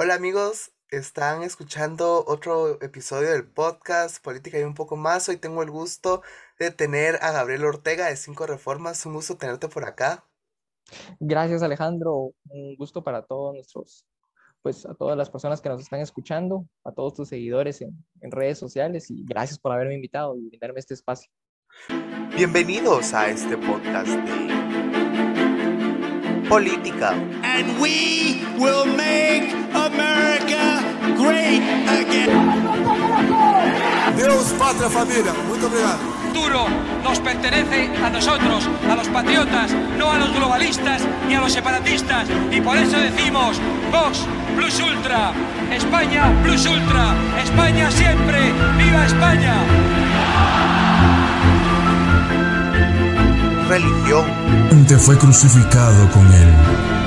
Hola amigos, están escuchando otro episodio del podcast Política y un poco más. Hoy tengo el gusto de tener a Gabriel Ortega de Cinco Reformas. Un gusto tenerte por acá. Gracias Alejandro, un gusto para todos nuestros, pues a todas las personas que nos están escuchando, a todos tus seguidores en, en redes sociales y gracias por haberme invitado y brindarme este espacio. Bienvenidos a este podcast de política. And we will make. Deus, pátria, família. Muito obrigado. futuro nos pertenece a nosotros, a los patriotas, no a los globalistas ni a los separatistas. Y por eso decimos, Vox Plus Ultra, España Plus Ultra, España siempre, viva España. Religión. Te fue crucificado con él,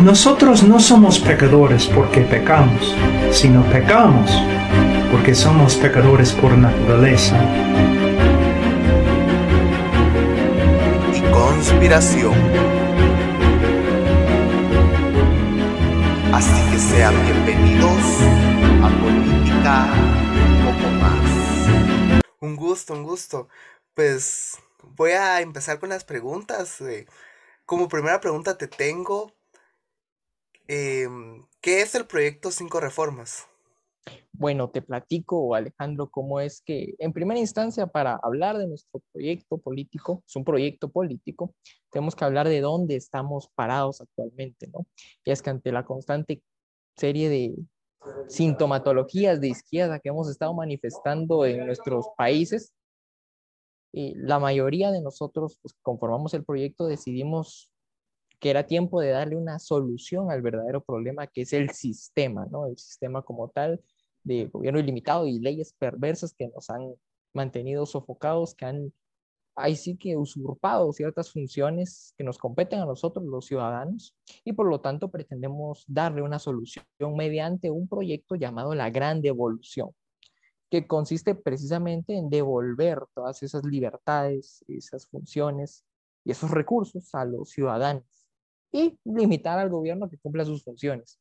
Nosotros no somos pecadores porque pecamos, sino pecamos porque somos pecadores por naturaleza. y conspiración. Así que sean bienvenidos a Política un poco más. Un gusto, un gusto. Pues voy a empezar con las preguntas. eh. Como primera pregunta te tengo, em, ¿qué es el proyecto Cinco Reformas? Bueno, te platico, Alejandro, cómo es que, en primera instancia, para hablar de nuestro proyecto político, es un proyecto político, tenemos que hablar de dónde estamos parados actualmente, ¿no? Y es que ante la constante serie de sintomatologías de izquierda que hemos estado manifestando en nuestros países, y la mayoría de nosotros, pues, conformamos el proyecto, decidimos que era tiempo de darle una solución al verdadero problema que es el sistema, ¿no? El sistema como tal de gobierno ilimitado y leyes perversas que nos han mantenido sofocados, que han, ahí sí que usurpado ciertas funciones que nos competen a nosotros, los ciudadanos, y por lo tanto pretendemos darle una solución mediante un proyecto llamado la Gran Devolución, que consiste precisamente en devolver todas esas libertades, esas funciones y esos recursos a los ciudadanos y limitar al gobierno que cumpla sus funciones.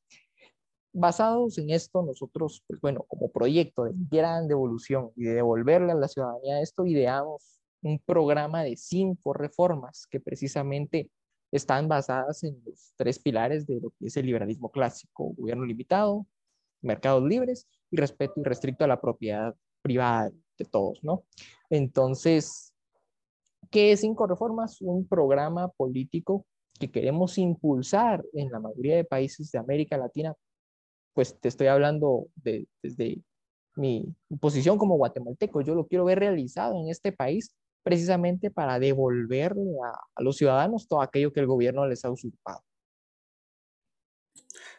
Basados en esto, nosotros, pues bueno, como proyecto de gran devolución y de devolverle a la ciudadanía esto, ideamos un programa de cinco reformas que precisamente están basadas en los tres pilares de lo que es el liberalismo clásico, gobierno limitado, mercados libres y respeto irrestricto a la propiedad privada de todos, ¿no? Entonces, ¿qué es cinco reformas? Un programa político que queremos impulsar en la mayoría de países de América Latina, pues te estoy hablando de, desde mi posición como guatemalteco, yo lo quiero ver realizado en este país precisamente para devolverle a, a los ciudadanos todo aquello que el gobierno les ha usurpado.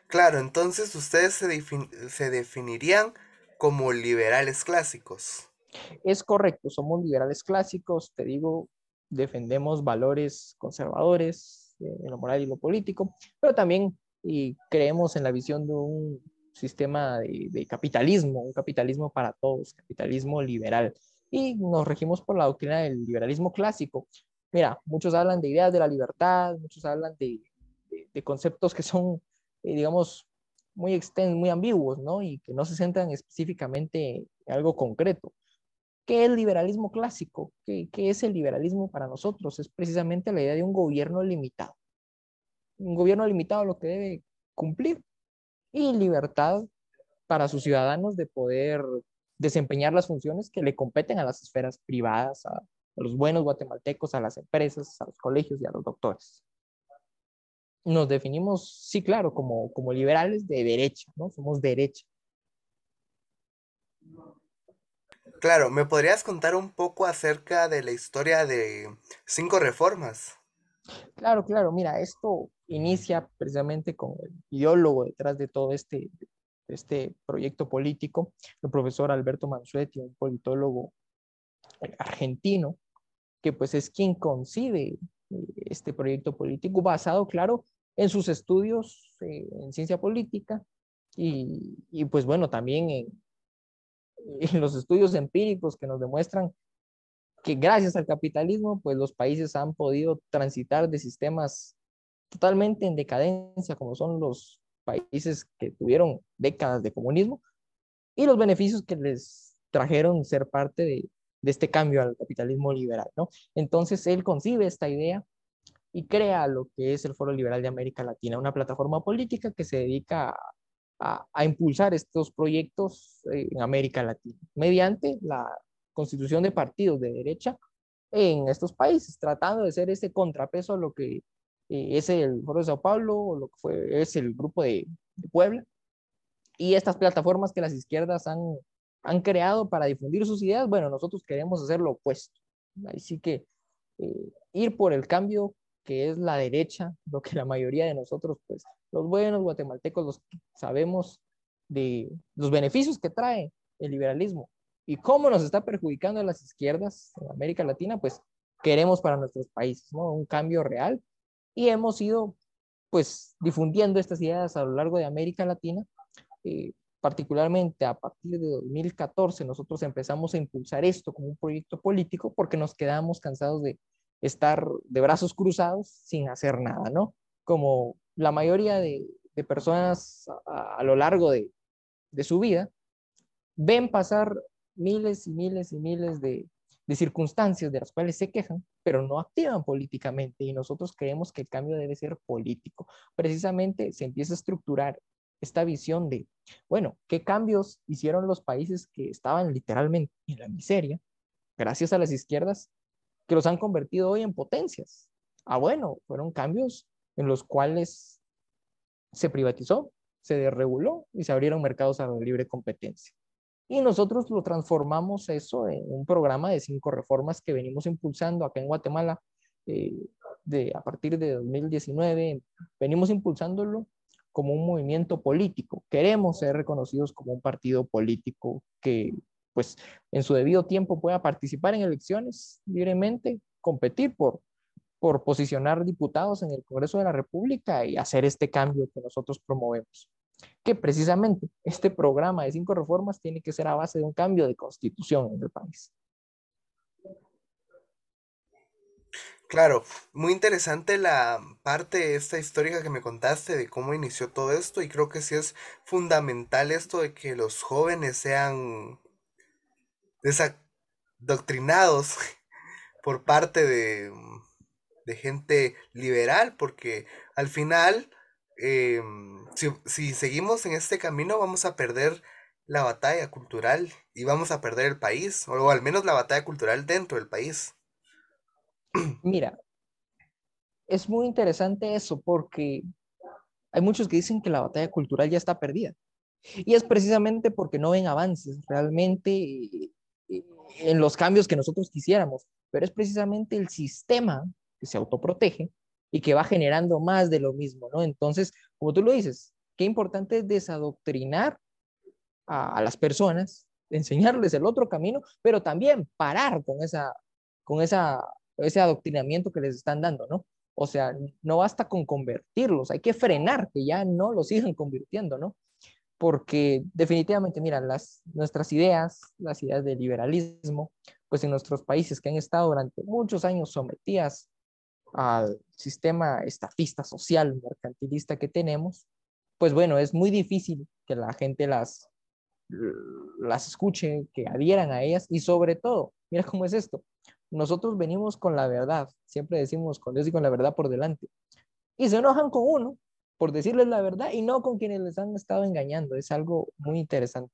Claro, entonces ustedes se, defin- se definirían como liberales clásicos. Es correcto, somos liberales clásicos, te digo, defendemos valores conservadores en lo moral y lo político, pero también creemos en la visión de un sistema de, de capitalismo, un capitalismo para todos, capitalismo liberal, y nos regimos por la doctrina del liberalismo clásico. Mira, muchos hablan de ideas de la libertad, muchos hablan de, de, de conceptos que son, eh, digamos, muy extensos, muy ambiguos, ¿no? Y que no se centran específicamente en algo concreto. ¿Qué es liberalismo clásico? ¿Qué, ¿Qué, es el liberalismo para nosotros? Es precisamente la idea de un gobierno limitado. Un gobierno limitado lo que debe cumplir y libertad para sus ciudadanos de poder desempeñar las funciones que le competen a las esferas privadas, a, a los buenos guatemaltecos, a las empresas, a los colegios y a los doctores. Nos definimos, sí, claro, como, como liberales de derecha, ¿no? Somos derecha. Claro, ¿me podrías contar un poco acerca de la historia de cinco reformas? Claro, claro, mira, esto inicia precisamente con el ideólogo detrás de todo este, este proyecto político, el profesor Alberto Mansuetti, un politólogo argentino, que pues es quien concibe eh, este proyecto político basado, claro, en sus estudios eh, en ciencia política y, y, pues bueno, también en, en los estudios empíricos que nos demuestran que gracias al capitalismo, pues los países han podido transitar de sistemas totalmente en decadencia, como son los países que tuvieron décadas de comunismo, y los beneficios que les trajeron ser parte de, de este cambio al capitalismo liberal, ¿no? Entonces él concibe esta idea y crea lo que es el Foro Liberal de América Latina, una plataforma política que se dedica a, impulsar estos proyectos eh, en América Latina, mediante la constitución de partidos de derecha en estos países, tratando de ser ese contrapeso a lo que eh, es el Foro de Sao Paulo o lo que fue, es el Grupo de, de Puebla, y estas plataformas que las izquierdas han, han creado para difundir sus ideas, bueno, nosotros queremos hacer lo opuesto. Así que eh, ir por el cambio que es la derecha, lo que la mayoría de nosotros, pues los buenos guatemaltecos, los sabemos de los beneficios que trae el liberalismo y cómo nos está perjudicando a las izquierdas en América Latina, pues queremos para nuestros países, ¿no? Un cambio real y hemos ido, pues, difundiendo estas ideas a lo largo de América Latina, eh, particularmente a partir de 2014, nosotros empezamos a impulsar esto como un proyecto político porque nos quedamos cansados de estar de brazos cruzados sin hacer nada, ¿no? Como la mayoría de, personas a, lo largo de, de su vida ven pasar miles y miles y miles de, de circunstancias de las cuales se quejan, pero no activan políticamente y nosotros creemos que el cambio debe ser político. Precisamente se empieza a estructurar esta visión de, bueno, ¿qué cambios hicieron los países que estaban literalmente en la miseria, gracias a las izquierdas, que los han convertido hoy en potencias? Ah, bueno, fueron cambios en los cuales se privatizó, se desreguló y se abrieron mercados a la libre competencia. Y nosotros lo transformamos eso en un programa de cinco reformas que venimos impulsando acá en Guatemala eh, de, a partir de 2019. Venimos impulsándolo como un movimiento político. Queremos ser reconocidos como un partido político que, pues, en su debido tiempo pueda participar en elecciones libremente, competir por, por posicionar diputados en el Congreso de la República y hacer este cambio que nosotros promovemos. Que precisamente este programa de cinco reformas tiene que ser a base de un cambio de constitución en el país. Claro, muy interesante la parte esta histórica que me contaste de cómo inició todo esto y creo que sí es fundamental esto de que los jóvenes sean desadoctrinados por parte de, de gente liberal, porque al final, eh, si, si seguimos en este camino vamos a perder la batalla cultural y vamos a perder el país, o al menos la batalla cultural dentro del país. Mira, es muy interesante eso porque hay muchos que dicen que la batalla cultural ya está perdida. Y es precisamente porque no ven avances realmente en los cambios que nosotros quisiéramos, pero es precisamente el sistema que se autoprotege y que va generando más de lo mismo, ¿no? Entonces, como tú lo dices, qué importante es desadoctrinar a, las personas, enseñarles el otro camino, pero también parar con esa, con ese adoctrinamiento que les están dando, ¿no? O sea, no basta con convertirlos, hay que frenar que ya no los sigan convirtiendo, ¿no? Porque definitivamente, mira, las, nuestras ideas, las ideas del liberalismo, pues en nuestros países que han estado durante muchos años sometidas al sistema estafista social, mercantilista que tenemos, pues bueno, es muy difícil que la gente las, las escuche, que adhieran a ellas y sobre todo, mira cómo es esto, nosotros venimos con la verdad, siempre decimos con Dios y con la verdad por delante. Y se enojan con uno por decirles la verdad y no con quienes les han estado engañando. Es algo muy interesante.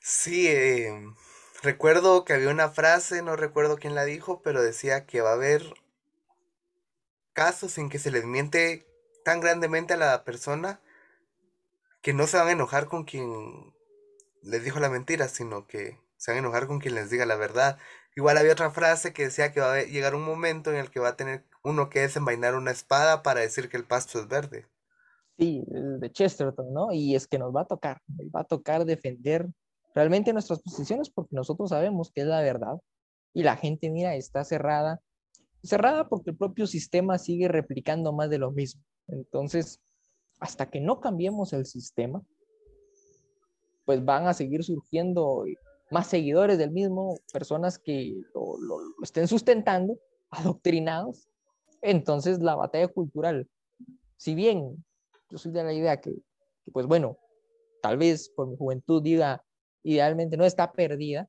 Sí, eh, recuerdo que había una frase, no recuerdo quién la dijo, pero decía que va a haber casos en que se les miente tan grandemente a la persona que no se van a enojar con quien les dijo la mentira, sino que se van a enojar con quien les diga la verdad. Igual había otra frase que decía que va a llegar un momento en el que va a tener uno que desenvainar una espada para decir que el pasto es verde. Sí, de Chesterton, ¿no? Y es que nos va a tocar, va a tocar defender realmente nuestras posiciones porque nosotros sabemos que es la verdad y la gente, mira, está cerrada, cerrada porque el propio sistema sigue replicando más de lo mismo. Entonces, hasta que no cambiemos el sistema, pues van a seguir surgiendo más seguidores del mismo, personas que lo, estén sustentando, adoctrinados. Entonces, la batalla cultural, si bien yo soy de la idea que, pues bueno, tal vez por mi juventud diga, idealmente no está perdida,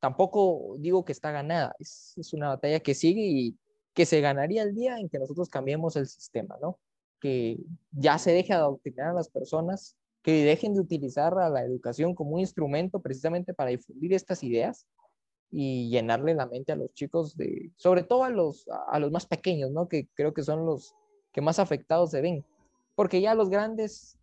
tampoco digo que está ganada, es, es, una batalla que sigue y que se ganaría el día en que nosotros cambiemos el sistema, ¿no? Que ya se deje adoctrinar a las personas, que dejen de utilizar a la educación como un instrumento precisamente para difundir estas ideas y llenarle la mente a los chicos, de, sobre todo a los, a los más pequeños, ¿no? Que creo que son los que más afectados se ven, porque ya los grandes,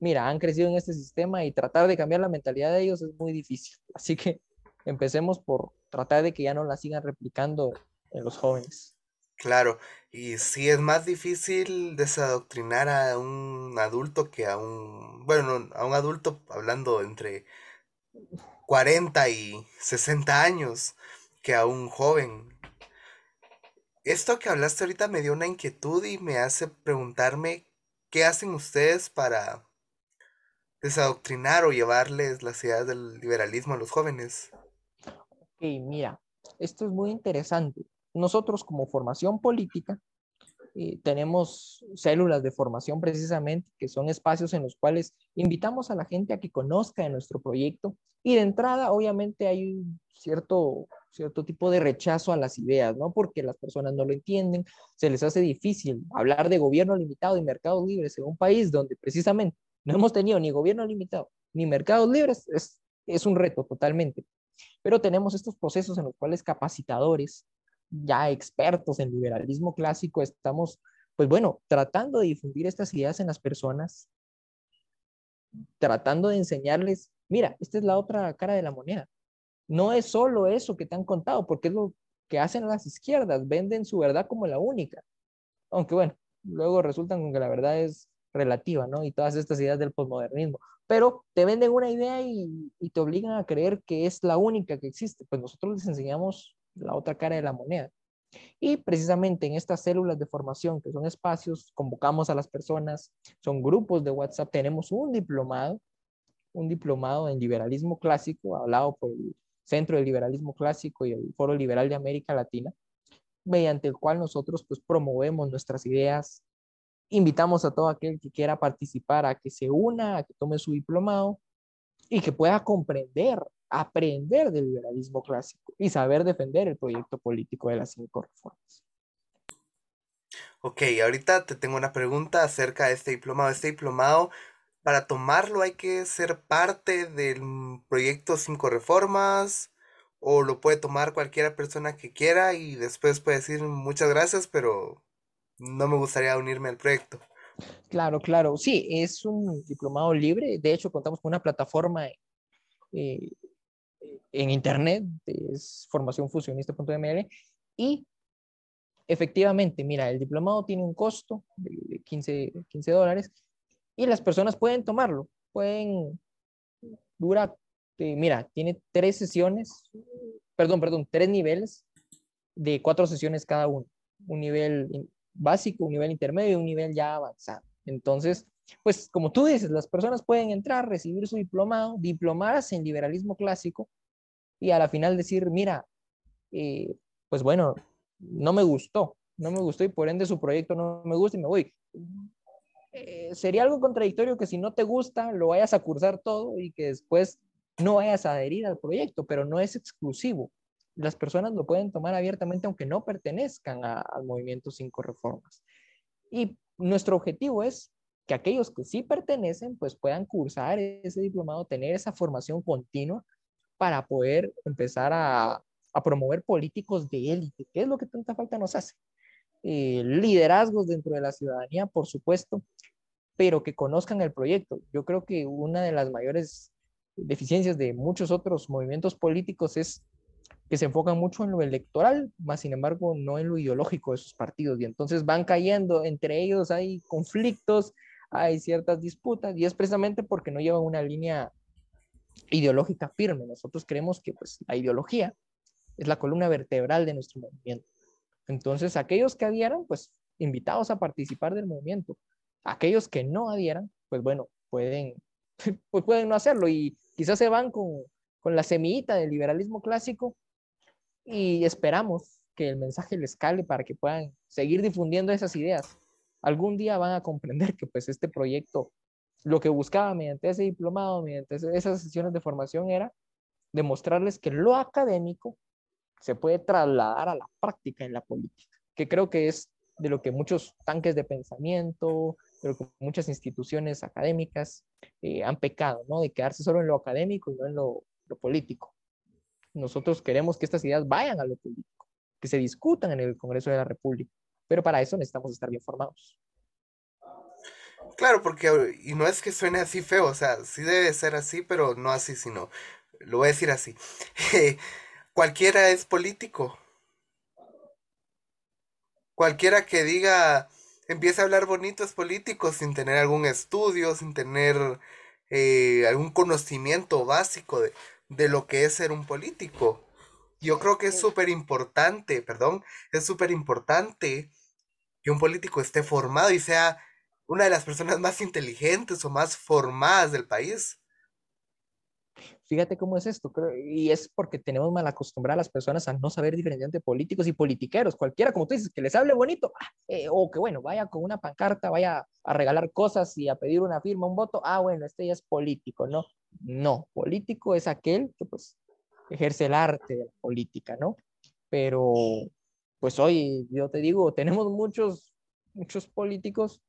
mira, han crecido en este sistema y tratar de cambiar la mentalidad de ellos es muy difícil. Así que empecemos por tratar de que ya no la sigan replicando en los jóvenes. Claro, y sí es más difícil desadoctrinar a un adulto que a un, bueno, a un adulto hablando entre 40 y 60 años que a un joven. Esto que hablaste ahorita me dio una inquietud y me hace preguntarme qué hacen ustedes para desadoctrinar o llevarles las ideas del liberalismo a los jóvenes. Ok, mira, esto es muy interesante. Nosotros como formación política eh, tenemos células de formación precisamente, que son espacios en los cuales invitamos a la gente a que conozca de nuestro proyecto y de entrada obviamente hay un cierto, cierto tipo de rechazo a las ideas, ¿no? Porque las personas no lo entienden, se les hace difícil hablar de gobierno limitado y mercados libres en un país donde precisamente no hemos tenido ni gobierno limitado ni mercados libres, es, es un reto totalmente. Pero tenemos estos procesos en los cuales capacitadores, ya expertos en liberalismo clásico, estamos, pues bueno, tratando de difundir estas ideas en las personas, tratando de enseñarles, mira, esta es la otra cara de la moneda. No es solo eso que te han contado, porque es lo que hacen las izquierdas, venden su verdad como la única. Aunque bueno, luego resultan con que la verdad es relativa, ¿no? Y todas estas ideas del posmodernismo pero te venden una idea y, y, te obligan a creer que es la única que existe. Pues nosotros les enseñamos la otra cara de la moneda. Y precisamente en estas células de formación, que son espacios, convocamos a las personas, son grupos de WhatsApp, tenemos un diplomado, un diplomado en liberalismo clásico, hablado por el Centro de Liberalismo Clásico y el Foro Liberal de América Latina, mediante el cual nosotros pues promovemos nuestras ideas, invitamos a todo aquel que quiera participar a que se una, a que tome su diplomado y que pueda comprender, aprender del liberalismo clásico y saber defender el proyecto político de las cinco reformas. Ok, ahorita te tengo una pregunta acerca de este diplomado. Este diplomado, para tomarlo hay que ser parte del proyecto cinco reformas o lo puede tomar cualquiera persona que quiera y después puede decir muchas gracias, pero no me gustaría unirme al proyecto. Claro, claro. Sí, es un diplomado libre. De hecho, contamos con una plataforma eh, en internet, es formacionfusionista.ml. Y efectivamente, mira, el diplomado tiene un costo de 15, 15 dólares y las personas pueden tomarlo. Pueden, dura, eh, mira, tiene tres sesiones, perdón, perdón, tres niveles de cuatro sesiones cada uno. Un nivel básico, un nivel intermedio y un nivel ya avanzado. Entonces, pues como tú dices, las personas pueden entrar, recibir su diplomado, diplomarse en liberalismo clásico y a la final decir, mira, eh, pues bueno, no me gustó, no me gustó y por ende su proyecto no me gusta y me voy. Eh, sería algo contradictorio que si no te gusta lo vayas a cursar todo y que después no vayas a adherir al proyecto, pero no es exclusivo las personas lo pueden tomar abiertamente aunque no pertenezcan al movimiento Cinco Reformas. Y nuestro objetivo es que aquellos que sí pertenecen, pues puedan cursar ese diplomado, tener esa formación continua para poder empezar a, promover políticos de élite, que es lo que tanta falta nos hace. Eh, liderazgos dentro de la ciudadanía, por supuesto, pero que conozcan el proyecto. Yo creo que una de las mayores deficiencias de muchos otros movimientos políticos es que se enfocan mucho en lo electoral, más sin embargo no en lo ideológico de sus partidos. Y entonces van cayendo, entre ellos hay conflictos, hay ciertas disputas, y es precisamente porque no llevan una línea ideológica firme. Nosotros creemos que pues, la ideología es la columna vertebral de nuestro movimiento. Entonces, aquellos que adhieran, pues invitados a participar del movimiento. Aquellos que no adhieran, pues bueno, pueden, pues pueden no hacerlo y quizás se van con, con la semillita del liberalismo clásico y esperamos que el mensaje les cale para que puedan seguir difundiendo esas ideas. Algún día van a comprender que pues este proyecto, lo que buscaba mediante ese diplomado, mediante esas sesiones de formación era demostrarles que lo académico se puede trasladar a la práctica en la política, que creo que es de lo que muchos tanques de pensamiento, de lo que muchas instituciones académicas eh, han pecado, ¿no? De quedarse solo en lo académico y no en lo, lo político. Nosotros queremos que estas ideas vayan a lo político, que se discutan en el Congreso de la República, pero para eso necesitamos estar bien formados. Claro, porque, y no es que suene así feo, o sea, sí debe ser así, pero no así, sino, lo voy a decir así. Cualquiera es político. Cualquiera que diga, empieza a hablar bonito es político sin tener algún estudio, sin tener eh, algún conocimiento básico de, de lo que es ser un político. Yo creo que es súper importante, perdón, es súper importante que un político esté formado y sea una de las personas más inteligentes o más formadas del país. Fíjate cómo es esto, y es porque tenemos mal acostumbrado a las personas a no saber diferenciar entre políticos y politiqueros, cualquiera, como tú dices, que les hable bonito, ah, eh, o que bueno, vaya con una pancarta, vaya a regalar cosas y a pedir una firma, un voto, ah, bueno, este ya es político, no, no, político es aquel que pues ejerce el arte de la política, ¿no? Pero pues hoy, yo te digo, tenemos muchos, muchos políticos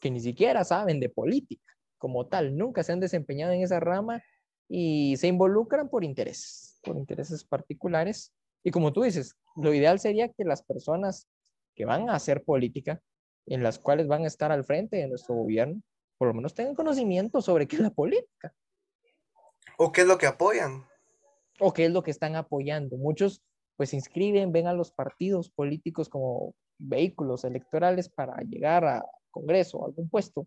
que ni siquiera saben de política como tal, nunca se han desempeñado en esa rama y se involucran por intereses, por intereses particulares. Y como tú dices, lo ideal sería que las personas que van a hacer política, en las cuales van a estar al frente de nuestro gobierno, por lo menos tengan conocimiento sobre qué es la política. O qué es lo que apoyan. O qué es lo que están apoyando. Muchos pues se inscriben, ven a los partidos políticos como vehículos electorales para llegar a Congreso, a algún puesto,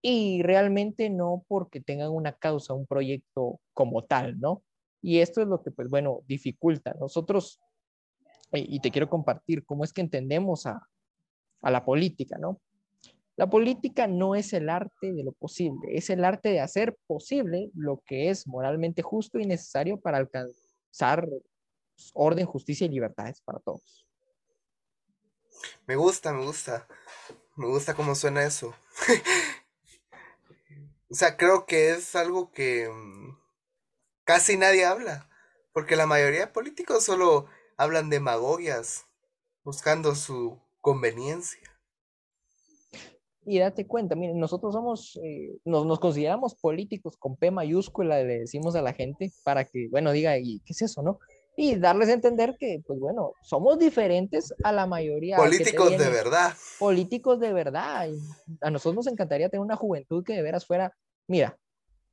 y realmente no porque tengan una causa, un proyecto como tal, ¿no? Y esto es lo que, pues bueno, dificulta. Nosotros, y te quiero compartir cómo es que entendemos a, a la política, ¿no? La política no es el arte de lo posible, es el arte de hacer posible lo que es moralmente justo y necesario para alcanzar orden, justicia y libertades para todos. Me gusta, me gusta. Me gusta cómo suena eso. O sea, creo que es algo que mm, casi nadie habla, porque la mayoría de políticos solo hablan demagogias, buscando su conveniencia. Y date cuenta, miren, nosotros somos, eh, nos, nos, consideramos políticos con P mayúscula, le decimos a la gente para que, bueno, diga, ¿y qué es eso, no? Y darles a entender que, pues bueno, somos diferentes a la mayoría. Políticos de verdad. Políticos de verdad. a nosotros nos encantaría tener una juventud que de veras fuera Mira,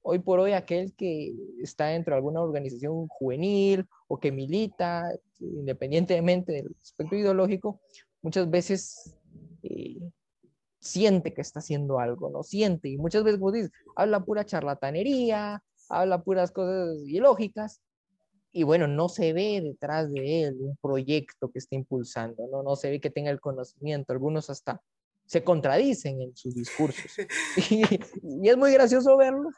hoy por hoy aquel que está dentro de alguna organización juvenil o que milita, independientemente del aspecto ideológico, muchas veces eh, siente que está haciendo algo, ¿no? Siente, y muchas veces, como dices, habla pura charlatanería, habla puras cosas ilógicas, y bueno, no se ve detrás de él un proyecto que esté impulsando, ¿no? No se ve que tenga el conocimiento, algunos hasta se contradicen en sus discursos. y, es muy gracioso verlo.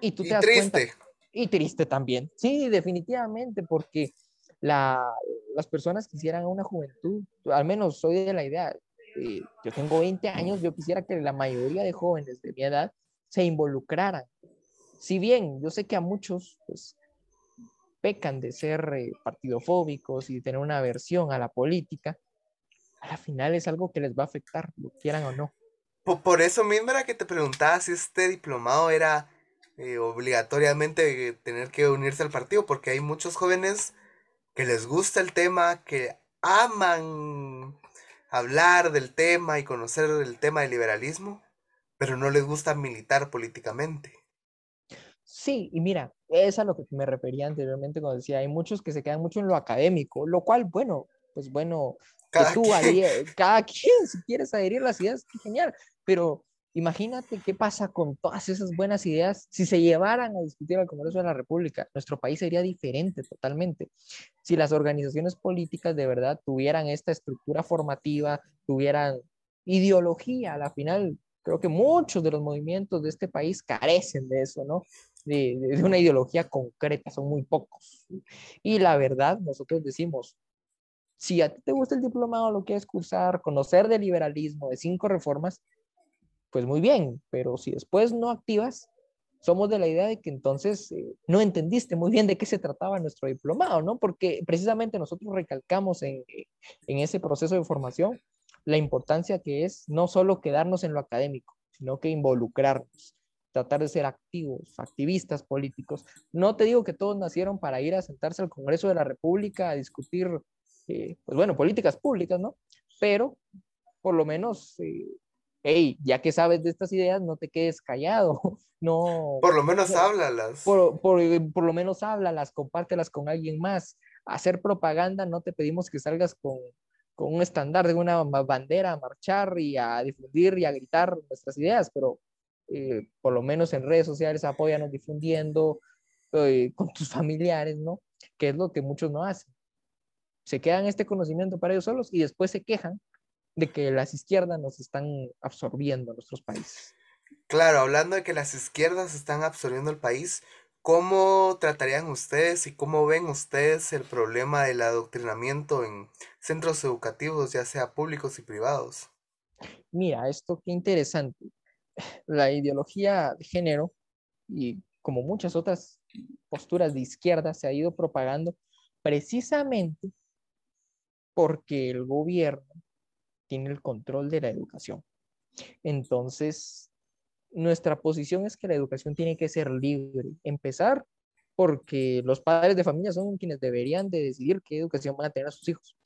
Y tú te das triste. y triste también. Sí, definitivamente, porque la, las personas quisieran una juventud, al menos soy de la idea, eh, yo tengo 20 años, yo quisiera que la mayoría de jóvenes de mi edad se involucraran. Si bien yo sé que a muchos pues, pecan de ser eh, partidofóbicos y de tener una aversión a la política, a la final es algo que les va a afectar, lo quieran o no. Por, eso mismo era que te preguntaba si este diplomado era eh, obligatoriamente tener que unirse al partido, porque hay muchos jóvenes que les gusta el tema, que aman hablar del tema y conocer el tema del liberalismo, pero no les gusta militar políticamente. Sí, y mira, es a lo que me refería anteriormente cuando decía, hay muchos que se quedan mucho en lo académico, lo cual, bueno, pues bueno, cada, quien. cada quien, si quieres adherir las ideas, genial, pero Imagínate qué pasa con todas esas buenas ideas si se llevaran a discutir al Congreso de la República. Nuestro país sería diferente totalmente. Si las organizaciones políticas de verdad tuvieran esta estructura formativa, tuvieran ideología, a la final creo que muchos de los movimientos de este país carecen de eso, ¿no? De, de, una ideología concreta, son muy pocos. Y la verdad, nosotros decimos, si a ti te gusta el diplomado, lo quieres cursar, conocer del liberalismo, de cinco reformas, pues muy bien, pero si después no activas, somos de la idea de que entonces eh, no entendiste muy bien de qué se trataba nuestro diplomado, ¿no? Porque precisamente nosotros recalcamos en, en ese proceso de formación la importancia que es no solo quedarnos en lo académico, sino que involucrarnos, tratar de ser activos, activistas políticos. No te digo que todos nacieron para ir a sentarse al Congreso de la República a discutir, eh, pues bueno, políticas públicas, ¿no? Pero por lo menos eh, hey, ya que sabes de estas ideas, no te quedes callado, no... Por lo menos háblalas. Por, por, por, lo menos háblalas, compártelas con alguien más. Hacer propaganda, no te pedimos que salgas con, con un estándar de una bandera a marchar y a difundir y a gritar nuestras ideas, pero eh, por lo menos en redes sociales apóyanos difundiendo eh, con tus familiares, ¿no? Que es lo que muchos no hacen. Se quedan este conocimiento para ellos solos y después se quejan de que las izquierdas nos están absorbiendo nuestros países. Claro, hablando de que las izquierdas están absorbiendo el país, ¿cómo tratarían ustedes y cómo ven ustedes el problema del adoctrinamiento en centros educativos, ya sea públicos y privados? Mira, esto qué interesante. La ideología de género y como muchas otras posturas de izquierda se ha ido propagando precisamente porque el gobierno tiene el control de la educación. Entonces, nuestra posición es que la educación tiene que ser libre. Empezar porque los padres de familia son quienes deberían de decidir qué educación van a tener a sus hijos.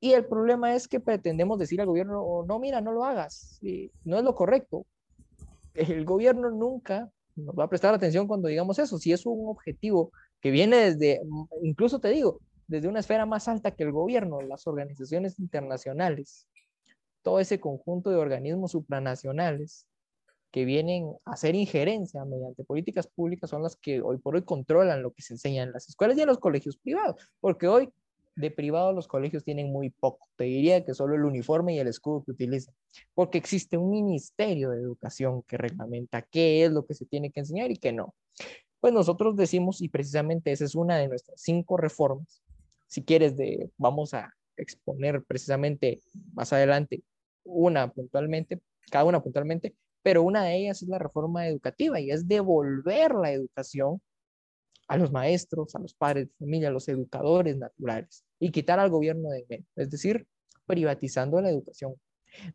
Y el problema es que pretendemos decir al gobierno, no, mira, no lo hagas, no es lo correcto. El gobierno nunca nos va a prestar atención cuando digamos eso. Si es un objetivo que viene desde, incluso te digo, desde una esfera más alta que el gobierno, las organizaciones internacionales, todo ese conjunto de organismos supranacionales que vienen a hacer injerencia mediante políticas públicas son las que hoy por hoy controlan lo que se enseña en las escuelas y en los colegios privados, porque hoy de privado los colegios tienen muy poco. Te diría que solo el uniforme y el escudo que utilizan, porque existe un ministerio de educación que reglamenta qué es lo que se tiene que enseñar y qué no. Pues nosotros decimos, y precisamente esa es una de nuestras cinco reformas, si quieres, de, vamos a exponer precisamente más adelante una puntualmente, cada una puntualmente, pero una de ellas es la reforma educativa y es devolver la educación a los maestros, a los padres de familia, a los educadores naturales y quitar al gobierno de medio, es decir, privatizando la educación.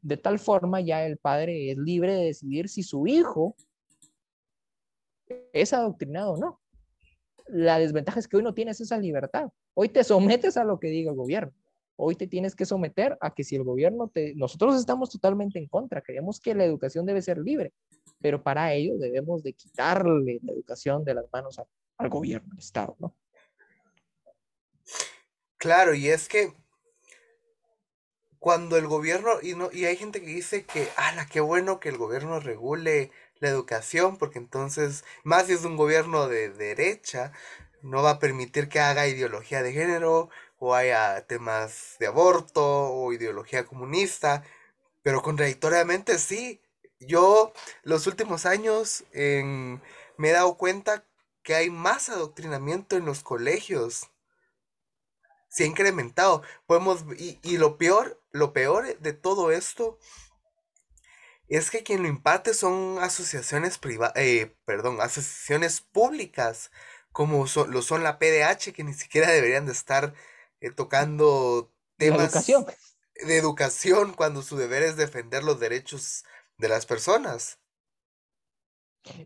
De tal forma ya el padre es libre de decidir si su hijo es adoctrinado o no. La desventaja es que hoy no tienes esa libertad. Hoy te sometes a lo que diga el gobierno hoy te tienes que someter a que si el gobierno te... Nosotros estamos totalmente en contra, creemos que la educación debe ser libre, pero para ello debemos de quitarle la educación de las manos al gobierno, al Estado, ¿no? Claro, y es que cuando el gobierno, y, no, y hay gente que dice que, ala, qué bueno que el gobierno regule la educación, porque entonces, más si es un gobierno de derecha, no va a permitir que haga ideología de género, o haya temas de aborto o ideología comunista, pero contradictoriamente sí. Yo los últimos años me he dado cuenta que hay más adoctrinamiento en los colegios. Se ha incrementado. Podemos, y, y lo peor, lo peor de todo esto es que quien lo imparte son asociaciones privadas, eh, perdón, asociaciones públicas, como lo son la PDH, que ni siquiera deberían de estar eh, tocando temas de educación cuando su deber es defender los derechos de las personas.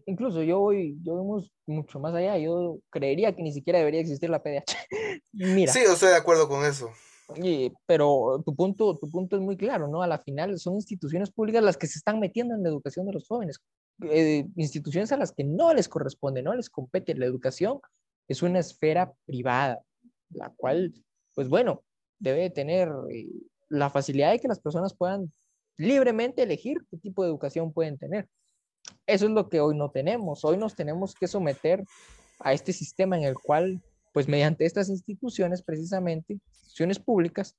Incluso yo voy, yo voy mucho más allá, yo creería que ni siquiera debería existir la PDH. Mira. Sí, yo estoy de acuerdo con eso. pero tu punto, tu punto es muy claro, ¿no? A la final son instituciones públicas las que se están metiendo en la educación de los jóvenes, eh, instituciones a las que no les corresponde, no les compete. La educación es una esfera privada, la cual pues bueno, debe tener eh, la facilidad de que las personas puedan libremente elegir qué tipo de educación pueden tener. Eso es lo que hoy no tenemos. Hoy nos tenemos que someter a este sistema en el cual, pues mediante estas instituciones, precisamente, instituciones públicas,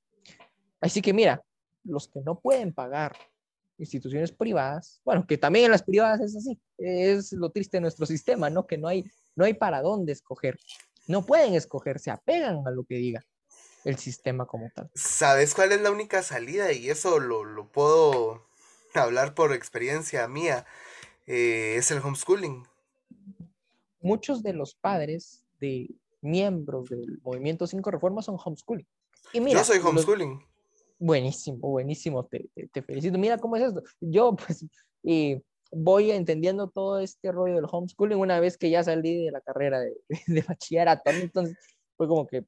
así que mira, los que no pueden pagar instituciones privadas, bueno, que también en las privadas es así, es lo triste de nuestro sistema, ¿no? Que no hay, no hay para dónde escoger, no pueden escoger, se apegan a lo que diga el sistema como tal. ¿Sabes cuál es la única salida? Y eso lo, lo puedo hablar por experiencia mía, eh, es el homeschooling. Muchos de los padres de miembros del movimiento Cinco Reformas son homeschooling. Y mira, Yo soy los- homeschooling. Buenísimo, buenísimo, te, te- te felicito. Mira cómo es esto. Yo pues eh, voy entendiendo todo este rollo del homeschooling una vez que ya salí de la carrera de, de bachillerato. Entonces fue como que,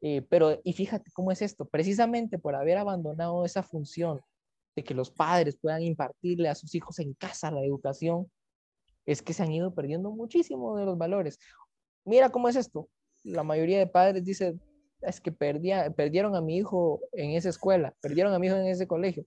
eh, pero y fíjate cómo es esto, precisamente por haber abandonado esa función de que los padres puedan impartirle a sus hijos en casa la educación, es que se han ido perdiendo muchísimo de los valores. Mira cómo es esto. La mayoría de padres dicen, es que perdía, perdieron a mi hijo en esa escuela, perdieron a mi hijo en ese colegio.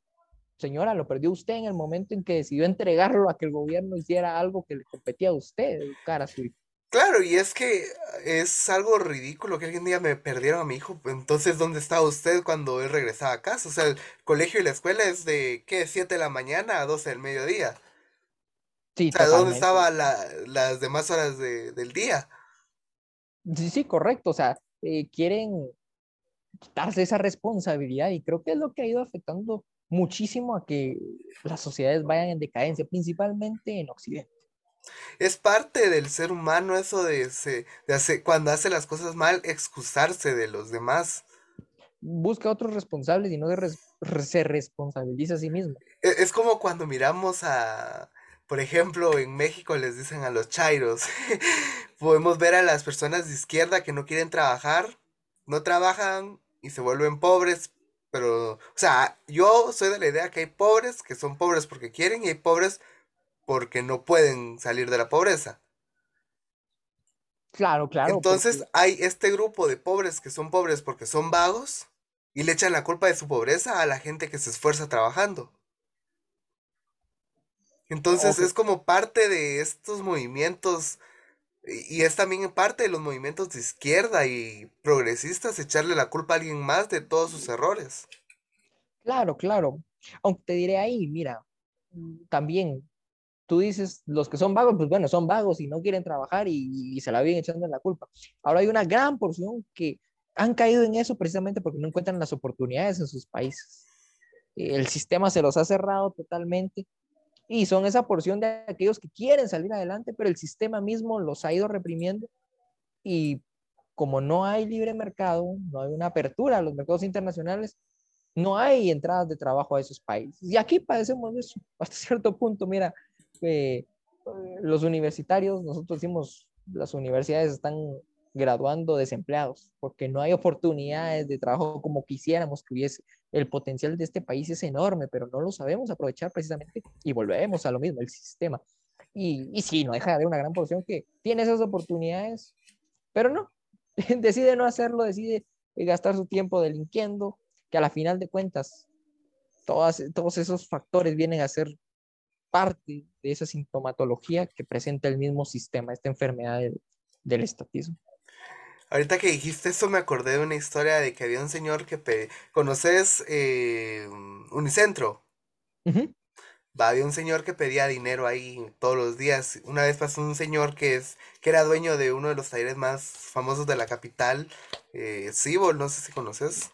Señora, lo perdió usted en el momento en que decidió entregarlo a que el gobierno hiciera algo que le competía a usted, educar a su hijo. Claro, y es que es algo ridículo que alguien diga me perdieron a mi hijo. Entonces, ¿dónde estaba usted cuando él regresaba a casa? O sea, el colegio y la escuela es de, ¿qué? 7 de la mañana a 12 del mediodía. Sí, O sea, ¿dónde estaban las demás horas de- del día? Sí, sí, correcto. O sea, eh, quieren quitarse esa responsabilidad y creo que es lo que ha ido afectando muchísimo a que las sociedades vayan en decadencia, principalmente en Occidente. Es parte del ser humano eso de, se- de hacer, cuando hace las cosas mal, excusarse de los demás. Busca otros responsables y no res- se responsabiliza a sí mismo. E- Es como cuando miramos a, por ejemplo, en México les dicen a los chairos. Podemos ver a las personas de izquierda que no quieren trabajar, no trabajan y se vuelven pobres. Pero, o sea, yo soy de la idea que hay pobres que son pobres porque quieren y hay pobres porque no pueden salir de la pobreza. Claro, claro. Entonces porque- hay este grupo de pobres que son pobres porque son vagos y le echan la culpa de su pobreza a la gente que se esfuerza trabajando. Entonces es como parte de estos movimientos y y es también parte de los movimientos de izquierda y progresistas echarle la culpa a alguien más de todos sus errores. Claro, claro. Aunque te diré ahí, mira, mm, también tú dices, los que son vagos, pues bueno, son vagos y no quieren trabajar y, y se la vienen echando la culpa. Ahora hay una gran porción que han caído en eso precisamente porque no encuentran las oportunidades en sus países. El sistema se los ha cerrado totalmente y son esa porción de aquellos que quieren salir adelante, pero el sistema mismo los ha ido reprimiendo y como no hay libre mercado, no hay una apertura a los mercados internacionales, no hay entradas de trabajo a esos países. Y aquí padecemos de eso hasta cierto punto. Mira, eh, los universitarios, nosotros decimos, las universidades están graduando desempleados porque no hay oportunidades de trabajo como quisiéramos que hubiese. El potencial de este país es enorme, pero no lo sabemos aprovechar precisamente y volvemos a lo mismo, el sistema. Y, y sí, no deja de haber una gran porción que tiene esas oportunidades, pero no, decide no hacerlo, decide gastar su tiempo delinquiendo, que a la final de cuentas todas, todos esos factores vienen a ser parte de esa sintomatología que presenta el mismo sistema, esta enfermedad del, del estatismo. Ahorita que dijiste eso me acordé de una historia de que había un señor que pe- ¿Conoces eh, Unicentro? Va, había un señor que pedía dinero ahí todos los días. Una vez pasó un señor que es que era dueño de uno de los talleres más famosos de la capital, eh, Cibol, no sé si conoces.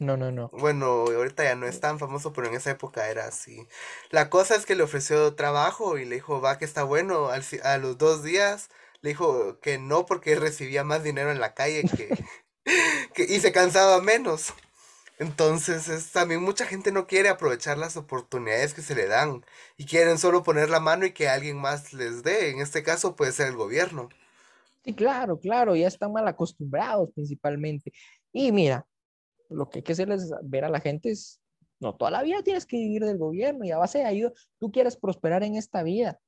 No, no, no. Bueno, ahorita ya no es tan famoso, pero en esa época era así. La cosa es que le ofreció trabajo y le dijo, va, que está bueno. Al a los dos días le dijo que no porque recibía más dinero en la calle que, que- y se cansaba menos. Entonces, es, también mucha gente no quiere aprovechar las oportunidades que se le dan y quieren solo poner la mano y que alguien más les dé. En este caso puede ser el gobierno. Sí, claro, claro, ya están mal acostumbrados principalmente. Y mira, lo que hay que hacerles ver a la gente es, no toda la vida tienes que vivir del gobierno y a base de ayuda, tú quieres prosperar en esta vida,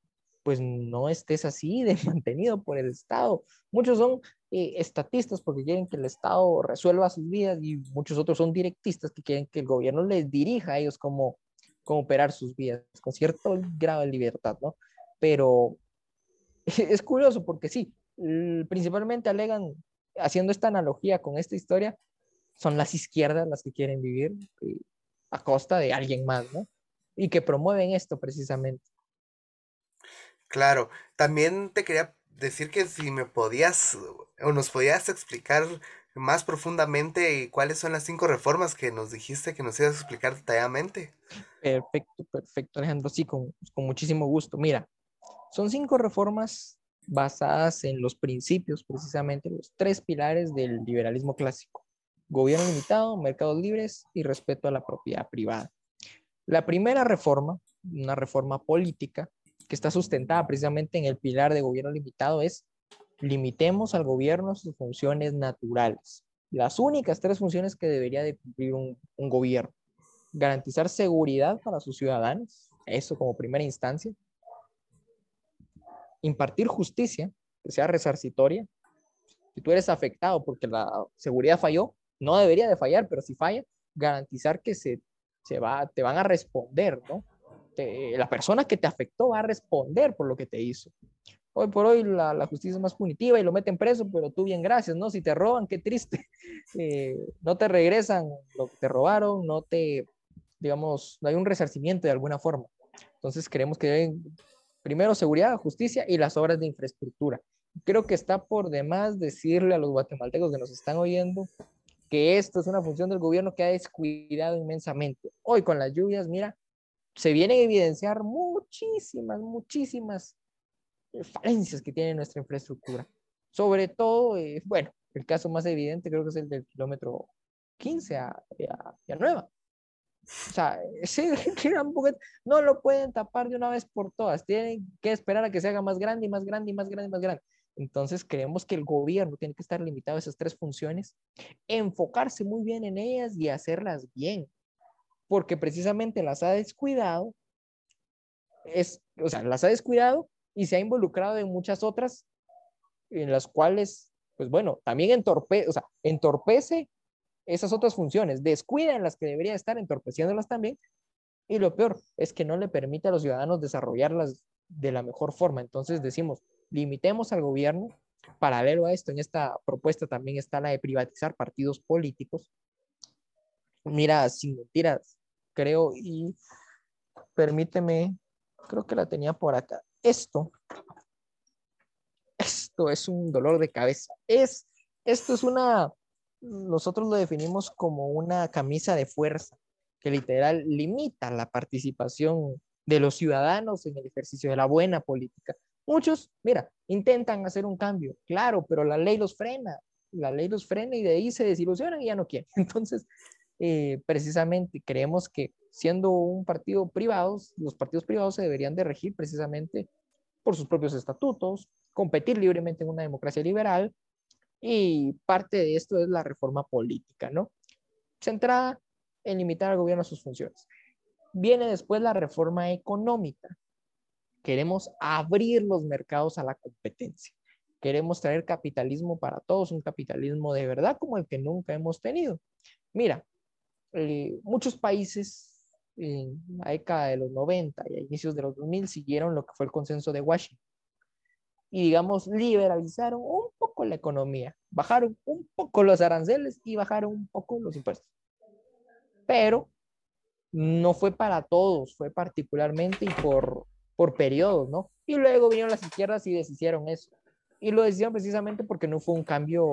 pues no estés así de mantenido por el Estado. Muchos son eh, estatistas porque quieren que el Estado resuelva sus vidas y muchos otros son directistas que quieren que el gobierno les dirija a ellos como cómo operar sus vidas con cierto grado de libertad, ¿no? Pero es curioso porque sí, principalmente alegan, haciendo esta analogía con esta historia, son las izquierdas las que quieren vivir eh, a costa de alguien más, ¿no? Y que promueven esto precisamente. Claro, también te quería decir que si me podías o nos podías explicar más profundamente cuáles son las cinco reformas que nos dijiste que nos ibas a explicar detalladamente. Perfecto, perfecto, Alejandro. Sí, con, con muchísimo gusto. Mira, son cinco reformas basadas en los principios, precisamente los tres pilares del liberalismo clásico. Gobierno limitado, mercados libres y respeto a la propiedad privada. La primera reforma, una reforma política, que está sustentada precisamente en el pilar de gobierno limitado, es limitemos al gobierno sus funciones naturales. Las únicas tres funciones que debería de cumplir un, un gobierno. Garantizar seguridad para sus ciudadanos, eso como primera instancia. Impartir justicia, que sea resarcitoria. Si tú eres afectado porque la seguridad falló, no debería de fallar, pero si falla, garantizar que se, se va, te van a responder, ¿no? la persona que te afectó va a responder por lo que te hizo. Hoy por hoy la, justicia es más punitiva y lo meten preso, pero tú bien gracias, ¿no? Si te roban, qué triste. Eh, no te regresan lo que te robaron, no te, digamos, no hay un resarcimiento de alguna forma. Entonces queremos que den primero seguridad, justicia y las obras de infraestructura. Creo que está por demás decirle a los guatemaltecos que nos están oyendo que esto es una función del gobierno que ha descuidado inmensamente. Hoy con las lluvias, mira, se vienen a evidenciar muchísimas, muchísimas falencias que tiene nuestra infraestructura. Sobre todo, eh, bueno, el caso más evidente creo que es el del kilómetro 15 a, a, Nueva. O sea, ese no lo pueden tapar de una vez por todas. Tienen que esperar a que se haga más grande y más grande y más grande y más grande. Entonces, creemos que el gobierno tiene que estar limitado a esas tres funciones, enfocarse muy bien en ellas y hacerlas bien, porque precisamente las ha descuidado, es, o sea, las ha descuidado y se ha involucrado en muchas otras en las cuales, pues bueno, también entorpe, o sea, entorpece esas otras funciones, descuida en las que debería estar entorpeciéndolas también, y lo peor es que no le permite a los ciudadanos desarrollarlas de la mejor forma. Entonces decimos, limitemos al gobierno. Paralelo a esto, en esta propuesta también está la de privatizar partidos políticos. Mira, sin mentiras, creo, y permíteme, creo que la tenía por acá esto, esto es un dolor de cabeza. Es, esto es una, nosotros lo definimos como una camisa de fuerza que literal limita la participación de los ciudadanos en el ejercicio de la buena política. Muchos, mira, intentan hacer un cambio, claro, pero la ley los frena, la ley los frena y de ahí se desilusionan y ya no quieren. Entonces, eh, precisamente creemos que siendo un partido privado, los partidos privados se deberían de regir precisamente por sus propios estatutos, competir libremente en una democracia liberal y parte de esto es la reforma política, ¿no? Centrada en limitar al gobierno sus funciones. Viene después la reforma económica. Queremos abrir los mercados a la competencia. Queremos traer capitalismo para todos, un capitalismo de verdad como el que nunca hemos tenido. Mira, eh, muchos países en la década de los 90 y a inicios de los 2000 siguieron lo que fue el consenso de Washington. Y digamos, liberalizaron un poco la economía, bajaron un poco los aranceles y bajaron un poco los impuestos. Pero no fue para todos, fue particularmente y por, por periodos, ¿no? Y luego vinieron las izquierdas y deshicieron eso. Y lo decidieron precisamente porque no fue un cambio,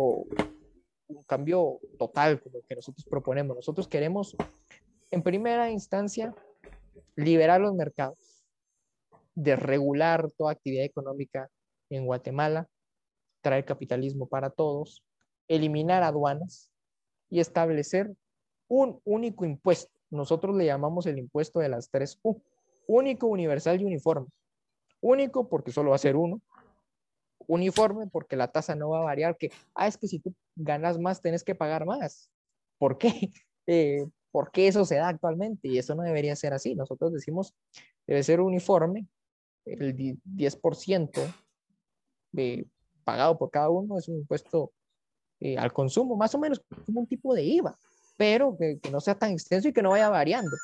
un cambio total como el que nosotros proponemos. Nosotros queremos en primera instancia, liberar los mercados, desregular toda actividad económica en Guatemala, traer capitalismo para todos, eliminar aduanas y establecer un único impuesto. Nosotros le llamamos el impuesto de las tres U, único, universal y uniforme. Único porque solo va a ser uno. Uniforme porque la tasa no va a variar, que, ah, es que si tú ganas más, tienes que pagar más. ¿Por qué? Eh, eso se da actualmente y eso no debería ser así. Nosotros decimos, debe ser uniforme, el 10% de, pagado por cada uno es un impuesto eh, al consumo, más o menos como un tipo de IVA, pero que, que, no sea tan extenso y que no vaya variando.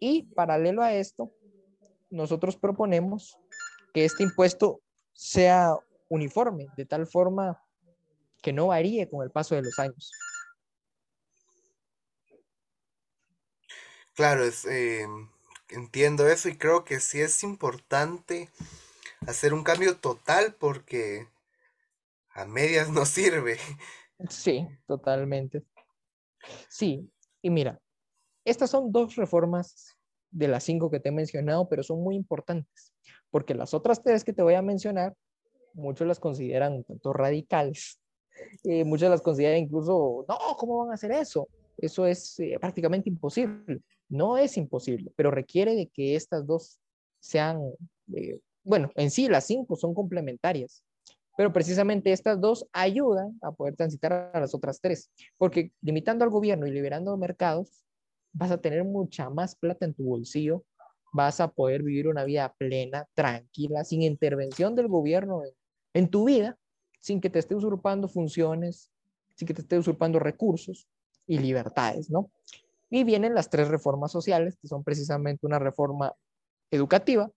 Y paralelo a esto, nosotros proponemos que este impuesto sea uniforme, de tal forma que no varíe con el paso de los años. Claro, es, eh, entiendo eso y creo que sí es importante hacer un cambio total porque a medias no sirve. Sí, totalmente. Sí, y mira, estas son dos reformas de las cinco que te he mencionado, pero son muy importantes, porque las otras tres que te voy a mencionar, muchos las consideran un tanto radicales, eh, muchos las consideran incluso, no, ¿cómo van a hacer eso? Eso es eh, prácticamente imposible. No es imposible, pero requiere de que estas dos sean, eh, bueno, en sí las cinco son complementarias, pero precisamente estas dos ayudan a poder transitar a las otras tres, porque limitando al gobierno y liberando mercados, vas a tener mucha más plata en tu bolsillo, vas a poder vivir una vida plena, tranquila, sin intervención del gobierno en, tu vida, sin que te esté usurpando funciones, sin que te esté usurpando recursos y libertades, ¿no? Y vienen las tres reformas sociales, que son precisamente una reforma educativa,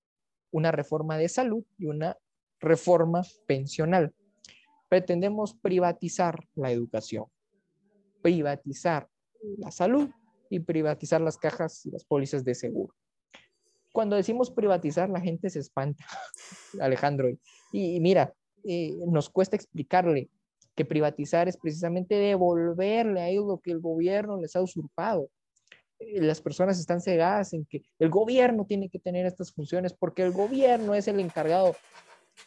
una reforma de salud y una reforma pensional. Pretendemos privatizar la educación, privatizar la salud y privatizar las cajas y las pólizas de seguro. Cuando decimos privatizar, la gente se espanta, Alejandro. Y, mira, eh, nos cuesta explicarle que privatizar es precisamente devolverle a ellos lo que el gobierno les ha usurpado. Eh, las personas están cegadas en que el gobierno tiene que tener estas funciones porque el gobierno es el encargado.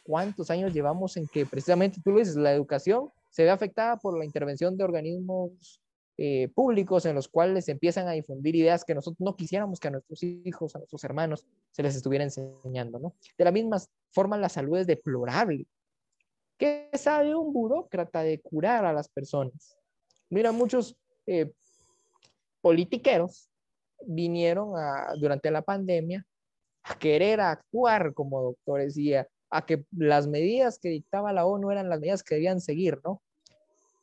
¿Cuántos años llevamos en que precisamente tú lo dices, la educación se ve afectada por la intervención de organismos eh, públicos en los cuales empiezan a difundir ideas que nosotros no quisiéramos que a nuestros hijos, a nuestros hermanos se les estuviera enseñando, ¿no? De la misma forma, la salud es deplorable. ¿Qué sabe un burócrata de curar a las personas? Mira, muchos eh, politiqueros vinieron durante la pandemia a querer actuar como doctores y a, que las medidas que dictaba la ONU eran las medidas que debían seguir, ¿no?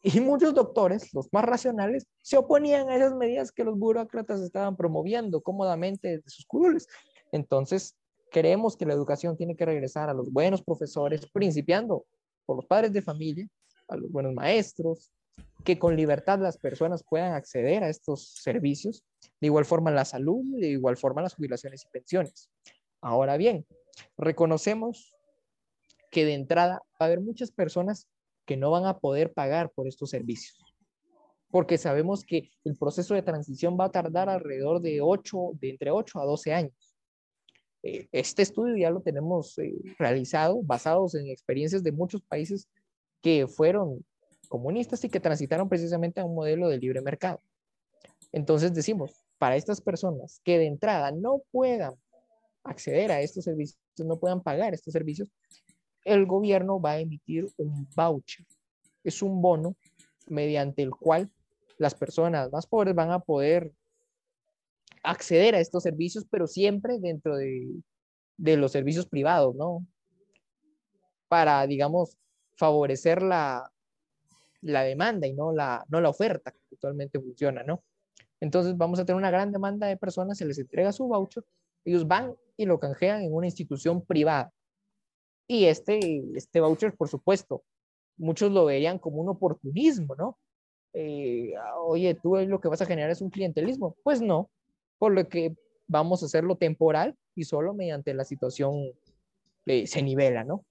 Y muchos doctores, los más racionales, se oponían a esas medidas que los burócratas estaban promoviendo cómodamente de sus curules. Entonces, creemos que la educación tiene que regresar a los buenos profesores, principiando por los padres de familia, a los buenos maestros, que con libertad las personas puedan acceder a estos servicios, de igual forma la salud, de igual forma las jubilaciones y pensiones. Ahora bien, reconocemos que de entrada va a haber muchas personas que no van a poder pagar por estos servicios, porque sabemos que el proceso de transición va a tardar alrededor de 8, de entre 8 a 12 años. Eh, este estudio ya lo tenemos eh, realizado basados en experiencias de muchos países que fueron comunistas y que transitaron precisamente a un modelo de libre mercado. Entonces decimos, para estas personas que de entrada no puedan acceder a estos servicios, no puedan pagar estos servicios, el gobierno va a emitir un voucher. Es un bono mediante el cual las personas más pobres van a poder acceder a estos servicios, pero siempre dentro de, los servicios privados, ¿no? Para, digamos, favorecer la, la demanda y no la, no la oferta que actualmente funciona, ¿no? Entonces vamos a tener una gran demanda de personas, se les entrega su voucher, ellos van y lo canjean en una institución privada. Y este, este voucher, por supuesto, muchos lo verían como un oportunismo, ¿no? Eh, oye, tú lo que vas a generar es un clientelismo. Pues no, por lo que vamos a hacerlo temporal y solo mediante la situación eh, se nivela, ¿no?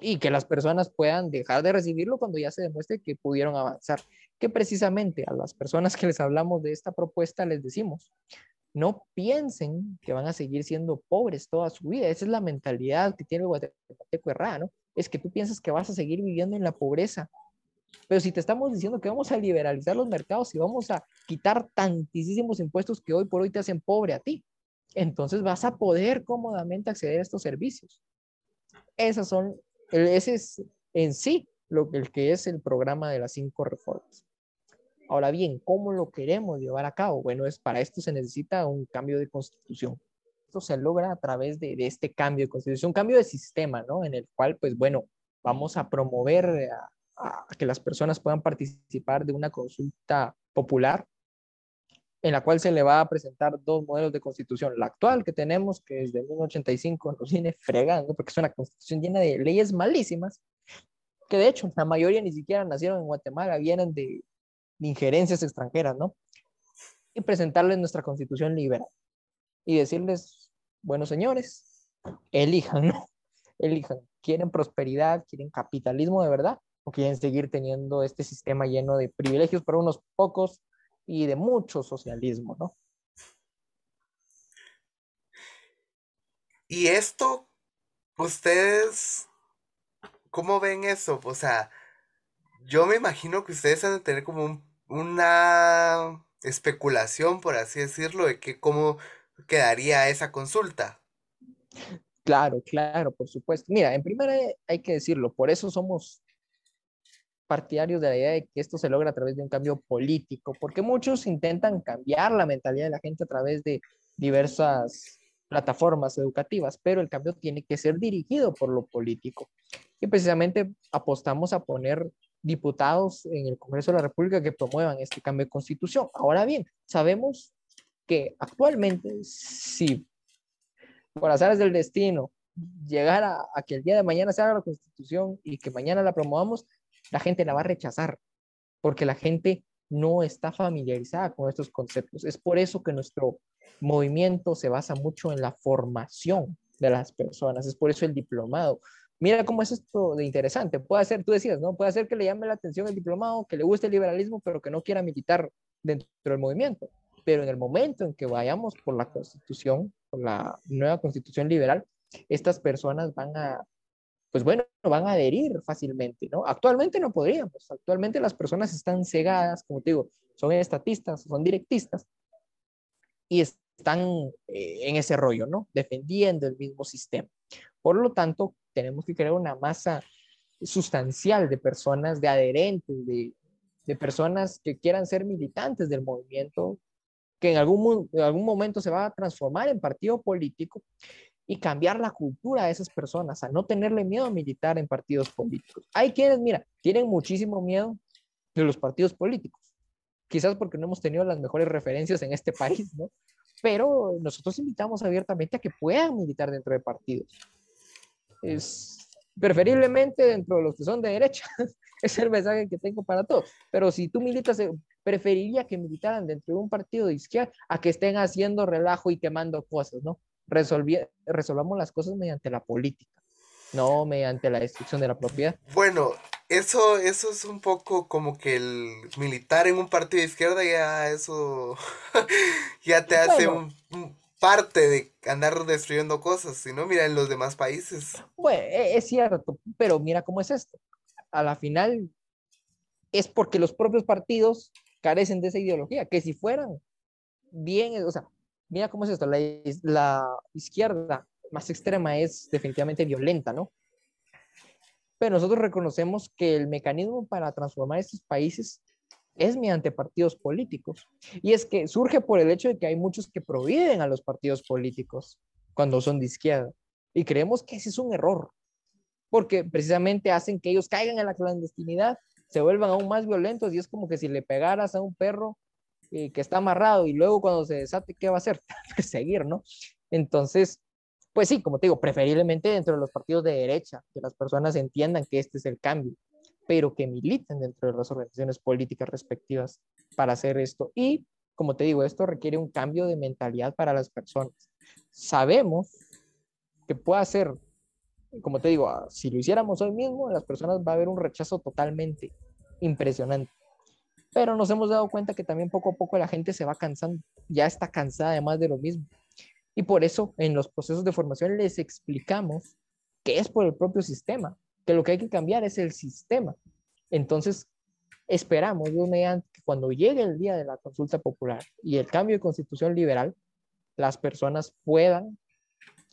y que las personas puedan dejar de recibirlo cuando ya se demuestre que pudieron avanzar. Que precisamente a las personas que les hablamos de esta propuesta les decimos, no piensen que van a seguir siendo pobres toda su vida. Esa es la mentalidad que tiene el guatemalteco errado, ¿no? Es que tú piensas que vas a seguir viviendo en la pobreza. Pero si te estamos diciendo que vamos a liberalizar los mercados y vamos a quitar tantísimos impuestos que hoy por hoy te hacen pobre a ti, entonces vas a poder cómodamente acceder a estos servicios. Esas son ese es en sí lo, que es el programa de las cinco reformas. Ahora bien, ¿cómo lo queremos llevar a cabo? Bueno, es para esto se necesita un cambio de constitución. Esto se logra a través de, este cambio de constitución, un cambio de sistema, ¿no? En el cual, pues bueno, vamos a promover a, que las personas puedan participar de una consulta popular en la cual se le va a presentar dos modelos de constitución. La actual que tenemos, que es de 1985, nos viene fregando porque es una constitución llena de leyes malísimas, que de hecho la mayoría ni siquiera nacieron en Guatemala, vienen de, de injerencias extranjeras, ¿no? Y presentarles nuestra constitución liberal y decirles, bueno señores, elijan, ¿no? Elijan, ¿quieren prosperidad, quieren capitalismo de verdad o quieren seguir teniendo este sistema lleno de privilegios para unos pocos y de mucho socialismo, ¿no? Y esto, ustedes, ¿cómo ven eso? O sea, yo me imagino que ustedes han de tener como un- una especulación, por así decirlo, de que cómo quedaría esa consulta. Claro, claro, por supuesto. Mira, en primera hay que decirlo, por eso somos partidarios de la idea de que esto se logra a través de un cambio político, porque muchos intentan cambiar la mentalidad de la gente a través de diversas plataformas educativas, pero el cambio tiene que ser dirigido por lo político. Y precisamente apostamos a poner diputados en el Congreso de la República que promuevan este cambio de constitución. Ahora bien, sabemos que actualmente, si por azares del destino llegara a que el día de mañana se haga la constitución y que mañana la promovamos, la gente la va a rechazar, porque la gente no está familiarizada con estos conceptos. Es por eso que nuestro movimiento se basa mucho en la formación de las personas, es por eso el diplomado. Mira cómo es esto de interesante. Puede ser, tú decías, ¿no? Puede ser que le llame la atención el diplomado, que le guste el liberalismo, pero que no quiera militar dentro del movimiento. Pero en el momento en que vayamos por la constitución, por la nueva constitución liberal, estas personas van a, pues bueno, van a adherir fácilmente, ¿no? Actualmente no podríamos. Actualmente las personas están cegadas, como te digo, son estatistas, son directistas y están eh, en ese rollo, ¿no? Defendiendo el mismo sistema. Por lo tanto, tenemos que crear una masa sustancial de personas, de adherentes, de, de personas que quieran ser militantes del movimiento, que en algún, en algún momento se va a transformar en partido político y cambiar la cultura de esas personas, a no tenerle miedo a militar en partidos políticos. Hay quienes, mira, tienen muchísimo miedo de los partidos políticos, quizás porque no hemos tenido las mejores referencias en este país, ¿no? Pero nosotros invitamos abiertamente a que puedan militar dentro de partidos. Es preferiblemente dentro de los que son de derecha. es el mensaje que tengo para todos. Pero si tú militas, eh, preferiría que militaran dentro de un partido de izquierda a que estén haciendo relajo y quemando cosas, ¿no? Resolvi- resolvamos las cosas mediante la política, no mediante la destrucción de la propiedad. Bueno, eso, eso es un poco como que el militar en un partido de izquierda ya eso ya te hace Bueno. un, un parte de andar destruyendo cosas, si no, mira en los demás países. Bueno, e- es cierto, pero mira cómo es esto. A la final es porque los propios partidos carecen de esa ideología, que si fueran bien, o sea, mira cómo es esto, la, la izquierda más extrema es definitivamente violenta, ¿no? Pero nosotros reconocemos que el mecanismo para transformar estos países es mediante partidos políticos. Y es que surge por el hecho de que hay muchos que prohíben a los partidos políticos cuando son de izquierda. Y creemos que ese es un error, porque precisamente hacen que ellos caigan en la clandestinidad, se vuelvan aún más violentos y es como que si le pegaras a un perro eh, que está amarrado y luego cuando se desate, ¿qué va a hacer? Perseguir, ¿no? Entonces, pues sí, como te digo, preferiblemente dentro de los partidos de derecha, que las personas entiendan que este es el cambio, pero que militen dentro de las organizaciones políticas respectivas para hacer esto. Y, como te digo, esto requiere un cambio de mentalidad para las personas. Sabemos que puede ser, como te digo, ah, si lo hiciéramos hoy mismo, las personas va a haber un rechazo totalmente impresionante. Pero nos hemos dado cuenta que también poco a poco la gente se va cansando, ya está cansada además de lo mismo. Y por eso en los procesos de formación les explicamos que es por el propio sistema, que lo que hay que cambiar es el sistema. Entonces, esperamos, Dios mediante, que cuando llegue el día de la consulta popular y el cambio de constitución liberal, las personas puedan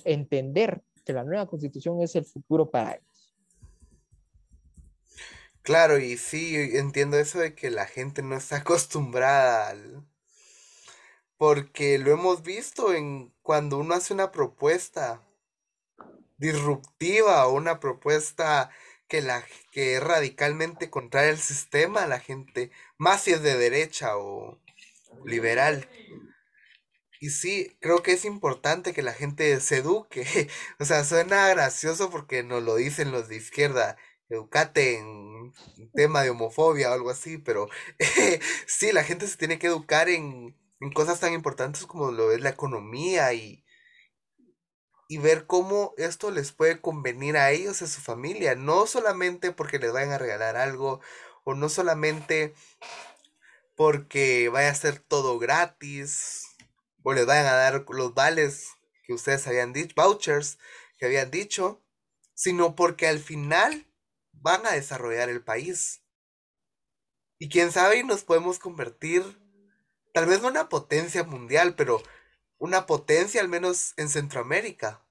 entender que la nueva constitución es el futuro para ellos. Claro, y sí, entiendo eso de que la gente no está acostumbrada al... Porque lo hemos visto en cuando uno hace una propuesta disruptiva o una propuesta que, la, que es radicalmente contraria al sistema, la gente, más si es de derecha o, liberal. Y sí, creo que es importante que la gente se eduque. O sea, suena gracioso porque nos lo dicen los de izquierda. Educate en tema de homofobia o algo así, pero sí, la gente se tiene que educar en, en cosas tan importantes como lo es la economía y, y ver cómo esto les puede convenir a ellos y a su familia, no solamente porque les vayan a regalar algo o no solamente porque vaya a ser todo gratis o les vayan a dar los vales que ustedes habían dicho, vouchers que habían dicho, sino porque al final van a desarrollar el país. Y quién sabe, nos podemos convertir, tal vez no una potencia mundial, pero una potencia al menos en Centroamérica.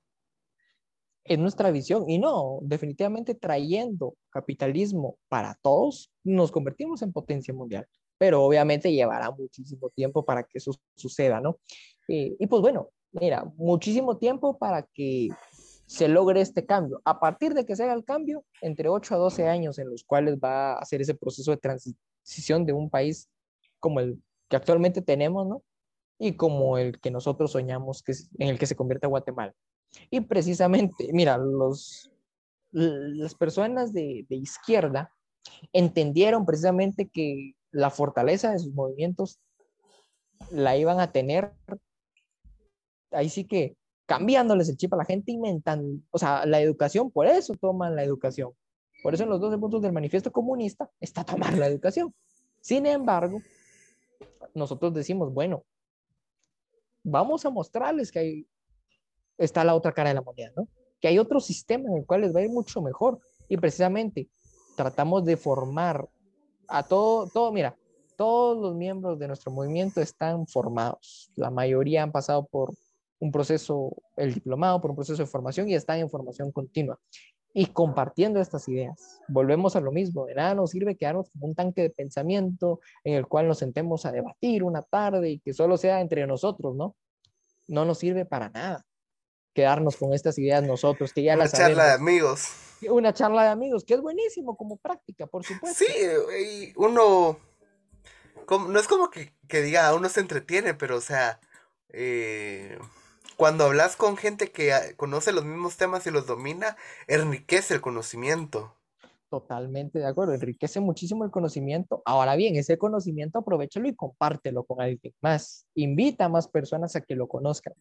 Es nuestra visión y no, definitivamente trayendo capitalismo para todos, nos convertimos en potencia mundial, pero obviamente llevará muchísimo tiempo para que eso suceda, ¿no? Eh, y pues bueno, mira, muchísimo tiempo para que se logre este cambio. A partir de que se haga el cambio, entre 8 a 12 años en los cuales va a hacer ese proceso de transición de un país como el que actualmente tenemos, ¿no? Y como el que nosotros soñamos que en el que se convierte Guatemala. Y precisamente, mira, los, las personas de, de izquierda entendieron precisamente que la fortaleza de sus movimientos la iban a tener, ahí sí que cambiándoles el chip a la gente, inventan, o sea, la educación, por eso toman la educación. Por eso en los 12 puntos del manifiesto comunista está tomar la educación. Sin embargo, nosotros decimos, bueno, vamos a mostrarles que hay, está la otra cara de la moneda, ¿no? Que hay otro sistema en el cual les va a ir mucho mejor. Y precisamente tratamos de formar a todo, todo, mira, todos los miembros de nuestro movimiento están formados. La mayoría han pasado por un proceso, el diplomado, por un proceso de formación y están en formación continua y compartiendo estas ideas. Volvemos a lo mismo, de nada nos sirve quedarnos como un tanque de pensamiento en el cual nos sentemos a debatir una tarde y que solo sea entre nosotros, ¿no? No nos sirve para nada quedarnos con estas ideas nosotros, que ya una las charla de amigos. Una charla de amigos, que es buenísimo como práctica, por supuesto. Sí, y uno, como- no es como que, que diga, uno se entretiene, pero o sea, eh, cuando hablas con gente que ah, conoce los mismos temas y los domina, enriquece el conocimiento. Totalmente de acuerdo, enriquece muchísimo el conocimiento. Ahora bien, ese conocimiento aprovechalo y compártelo con alguien más. Invita a más personas a que lo conozcan.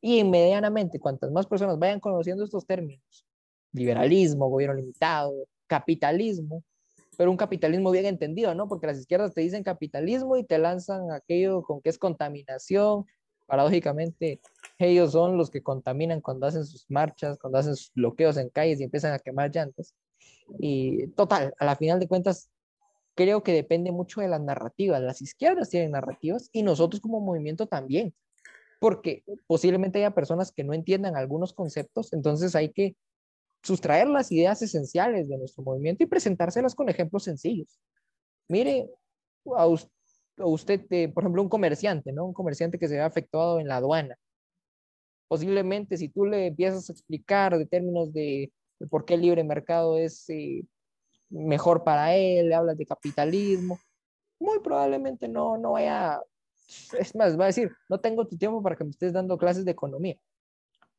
Y medianamente, cuantas más personas vayan conociendo estos términos, liberalismo, gobierno limitado, capitalismo, pero un capitalismo bien entendido, ¿no? Porque las izquierdas te dicen capitalismo y te lanzan aquello con que es contaminación. Paradójicamente, ellos son los que contaminan cuando hacen sus marchas, cuando hacen sus bloqueos en calles y empiezan a quemar llantas. Y total, a la final de cuentas, creo que depende mucho de las narrativas. Las izquierdas tienen narrativas y nosotros como movimiento también, porque posiblemente haya personas que no entiendan algunos conceptos, entonces hay que sustraer las ideas esenciales de nuestro movimiento y presentárselas con ejemplos sencillos. Mire, a us- a usted, eh, por ejemplo, un comerciante, ¿no? Un comerciante que se ve afectado en la aduana. Posiblemente si tú le empiezas a explicar de términos de, de por qué el libre mercado es eh, mejor para él, le hablas de capitalismo, muy probablemente no, no vaya, es más, va a decir, no tengo tu tiempo para que me estés dando clases de economía.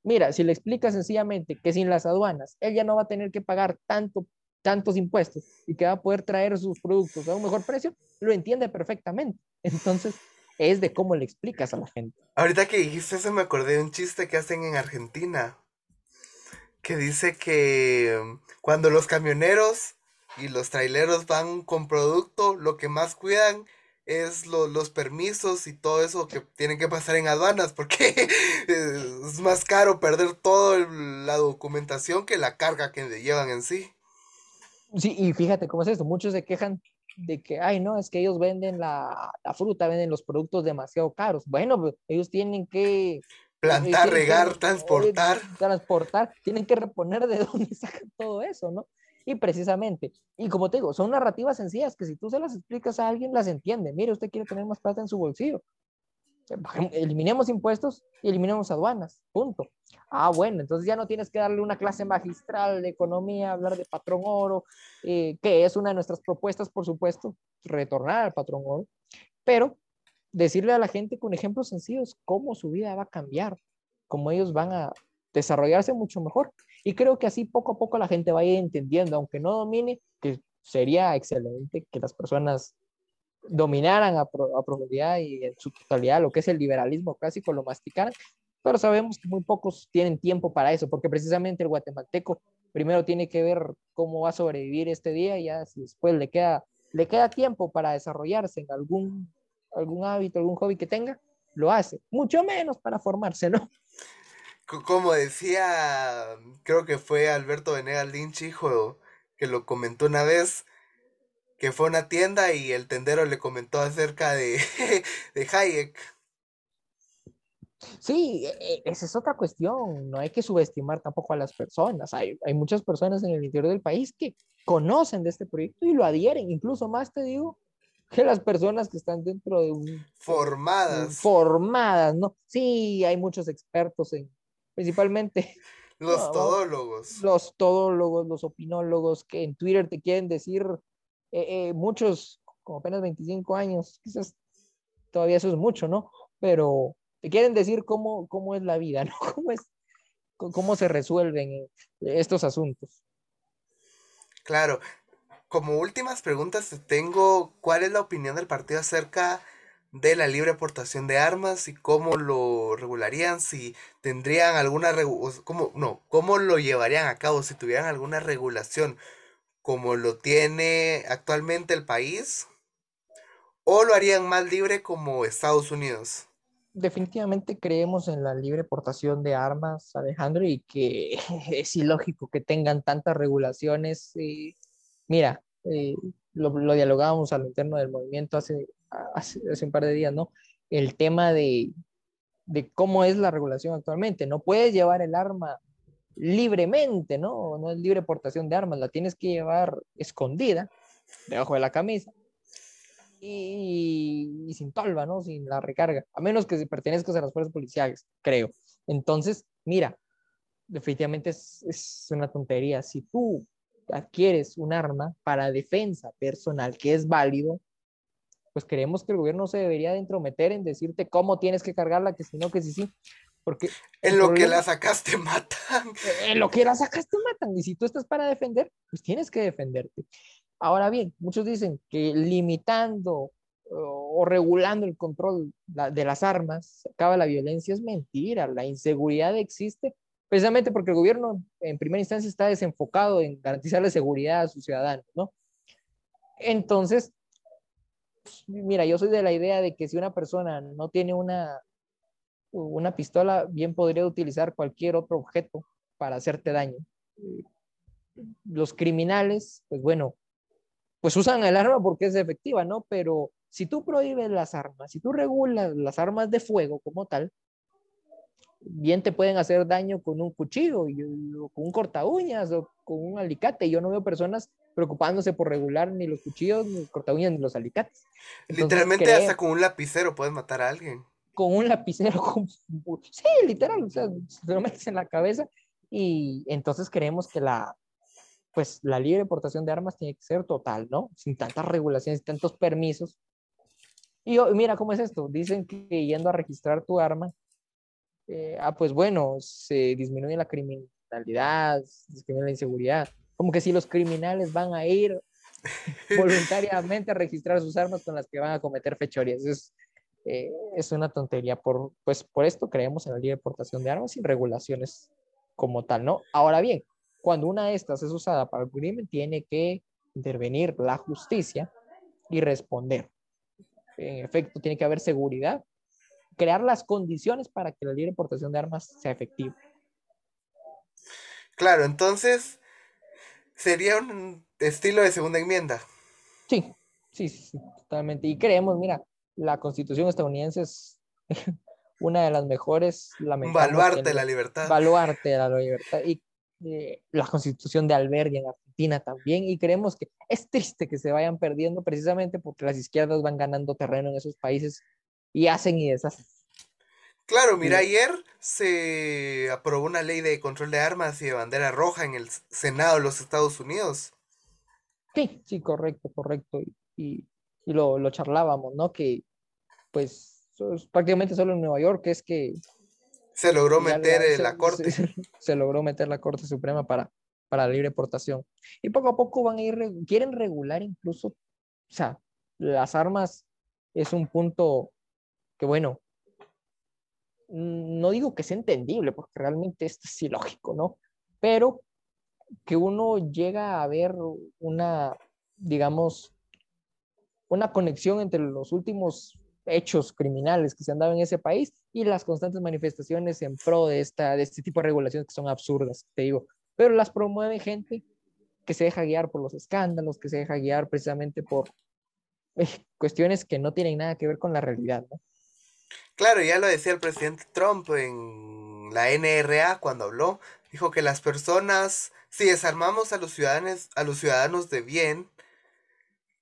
Mira, si le explicas sencillamente que sin las aduanas, él ya no va a tener que pagar tanto, tantos impuestos y que va a poder traer sus productos a un mejor precio, lo entiende perfectamente. Entonces, es de cómo le explicas a la gente. Ahorita que dijiste eso me acordé de un chiste que hacen en Argentina, que dice que mm, cuando los camioneros y los traileros van con producto, lo que más cuidan es lo- los permisos y todo eso que tienen que pasar en aduanas, porque es más caro perder toda la documentación que la carga que le llevan en sí. Sí, y fíjate cómo es esto. Muchos se quejan de que, ay, no, es que ellos venden la, la fruta, venden los productos demasiado caros. Bueno, pues, ellos tienen que Plantar, tienen regar, re- transportar. transportar, tienen que reponer de dónde sacan todo eso, ¿no? Y precisamente, y como te digo, son narrativas sencillas que si tú se las explicas a alguien, las entiende. Mire, usted quiere tener más plata en su bolsillo. Eliminemos impuestos y eliminemos aduanas, punto. Ah, bueno, entonces ya no tienes que darle una clase magistral de economía, hablar de patrón oro, eh, que es una de nuestras propuestas, por supuesto, retornar al patrón oro, pero decirle a la gente con ejemplos sencillos cómo su vida va a cambiar, cómo ellos van a desarrollarse mucho mejor. Y creo que así poco a poco la gente vaya entendiendo, aunque no domine, que sería excelente que las personas dominaran a, profundidad y en su totalidad lo que es el liberalismo clásico, lo masticaran, pero sabemos que muy pocos tienen tiempo para eso, porque precisamente el guatemalteco primero tiene que ver cómo va a sobrevivir este día y ya si después le queda, le queda tiempo para desarrollarse en algún, algún hábito, algún hobby que tenga, lo hace, mucho menos para formarse, ¿no? Como decía, creo que fue Alberto Venegas Lynch, hijo, que lo comentó una vez, que fue a una tienda y el tendero le comentó acerca de, de Hayek. Sí, e, e, esa es otra cuestión. No hay que subestimar tampoco a las personas. Hay, hay muchas personas en el interior del país que conocen de este proyecto y lo adhieren. Incluso más te digo que las personas que están dentro de un... Formadas. formadas, ¿no? Sí, hay muchos expertos en, principalmente... Los todólogos. Los todólogos, los opinólogos que en Twitter te quieren decir eh, eh, muchos, como apenas 25 años, quizás todavía eso es mucho, ¿no? Pero te quieren decir cómo, cómo es la vida, ¿no? Cómo, es, cómo se resuelven eh, estos asuntos. Claro. Como últimas preguntas te tengo, ¿cuál es la opinión del partido acerca de la libre aportación de armas y cómo lo regularían? Si tendrían alguna, no, cómo lo llevarían a cabo si tuvieran alguna regulación como lo tiene actualmente el país? ¿O lo harían más libre como Estados Unidos? Definitivamente creemos en la libre portación de armas, Alejandro, y que es ilógico que tengan tantas regulaciones. mira, eh, lo, dialogábamos al interno del movimiento hace, hace, un par de días, ¿no? El tema de, de cómo es la regulación actualmente. No puedes llevar el arma libremente, ¿no? No es libre portación de armas, la tienes que llevar escondida, debajo de la camisa, y, sin tolva, ¿no? Sin la recarga, a menos que pertenezcas a las fuerzas policiales, creo. Entonces, mira, definitivamente es, es una tontería. Si tú adquieres un arma para defensa personal que es válido, pues creemos que el gobierno se debería de entrometer en decirte cómo tienes que cargarla, que si no, que si sí. Porque en lo que la sacaste matan. En lo que la sacaste matan. Y si tú estás para defender, pues tienes que defenderte. Ahora bien, muchos dicen que limitando o regulando el control de las armas acaba la violencia. Es mentira. La inseguridad existe precisamente porque el gobierno en primera instancia está desenfocado en garantizar la seguridad a sus ciudadanos, ¿no? Entonces, mira, yo soy de la idea de que si una persona no tiene una una pistola bien podría utilizar cualquier otro objeto para hacerte daño. Los criminales, pues bueno, pues usan el arma porque es efectiva, ¿no? Pero si tú prohíbes las armas, si tú regulas las armas de fuego como tal, bien te pueden hacer daño con un cuchillo, o con un corta uñas o con un alicate. Yo no veo personas preocupándose por regular ni los cuchillos, ni los corta uñas, ni los alicates. Literalmente hasta con un lapicero puedes matar a alguien con un lapicero, sí, literal, o sea, se lo metes en la cabeza y entonces creemos que la, pues la libre portación de armas tiene que ser total, ¿no? Sin tantas regulaciones, sin tantos permisos. Y mira cómo es esto, dicen que yendo a registrar tu arma, eh, ah, pues bueno, se disminuye la criminalidad, se disminuye la inseguridad. Como que si los criminales van a ir voluntariamente a registrar sus armas con las que van a cometer fechorías. Es, eh, es una tontería. Por, pues por esto creemos en la libre portación de armas sin regulaciones como tal, ¿no? Ahora bien, cuando una de estas es usada para el crimen, tiene que intervenir la justicia y responder. En efecto, tiene que haber seguridad, crear las condiciones para que la libre portación de armas sea efectiva. Claro, entonces sería un estilo de segunda enmienda. Sí, sí, sí, totalmente. Y creemos, mira, la constitución estadounidense es una de las mejores. Baluarte la libertad. Baluarte la libertad. Y eh, la constitución de Alberti en Argentina también. Y creemos que es triste que se vayan perdiendo precisamente porque las izquierdas van ganando terreno en esos países y hacen y deshacen. Claro, mira, ayer se aprobó una ley de control de armas y de bandera roja en el Senado de los Estados Unidos. Sí, sí, correcto, correcto. Y, y lo, lo charlábamos, ¿no? Que pues prácticamente solo en Nueva York es que se logró meter la corte. Se, logró meter la Corte Suprema para, para la libre portación. Y poco a poco van a ir, quieren regular incluso, o sea, las armas es un punto que, bueno, no digo que sea entendible, porque realmente esto es ilógico, ¿no? Pero que uno llega a ver una, digamos, una conexión entre los últimos hechos criminales que se han dado en ese país y las constantes manifestaciones en pro de, esta, de este tipo de regulaciones que son absurdas, te digo. Pero las promueve gente que se deja guiar por los escándalos, que se deja guiar precisamente por eh, cuestiones que no tienen nada que ver con la realidad. Claro, ya lo decía el presidente Trump en la NRA cuando habló, dijo que las personas, si desarmamos a los ciudadanos, a los ciudadanos de bien,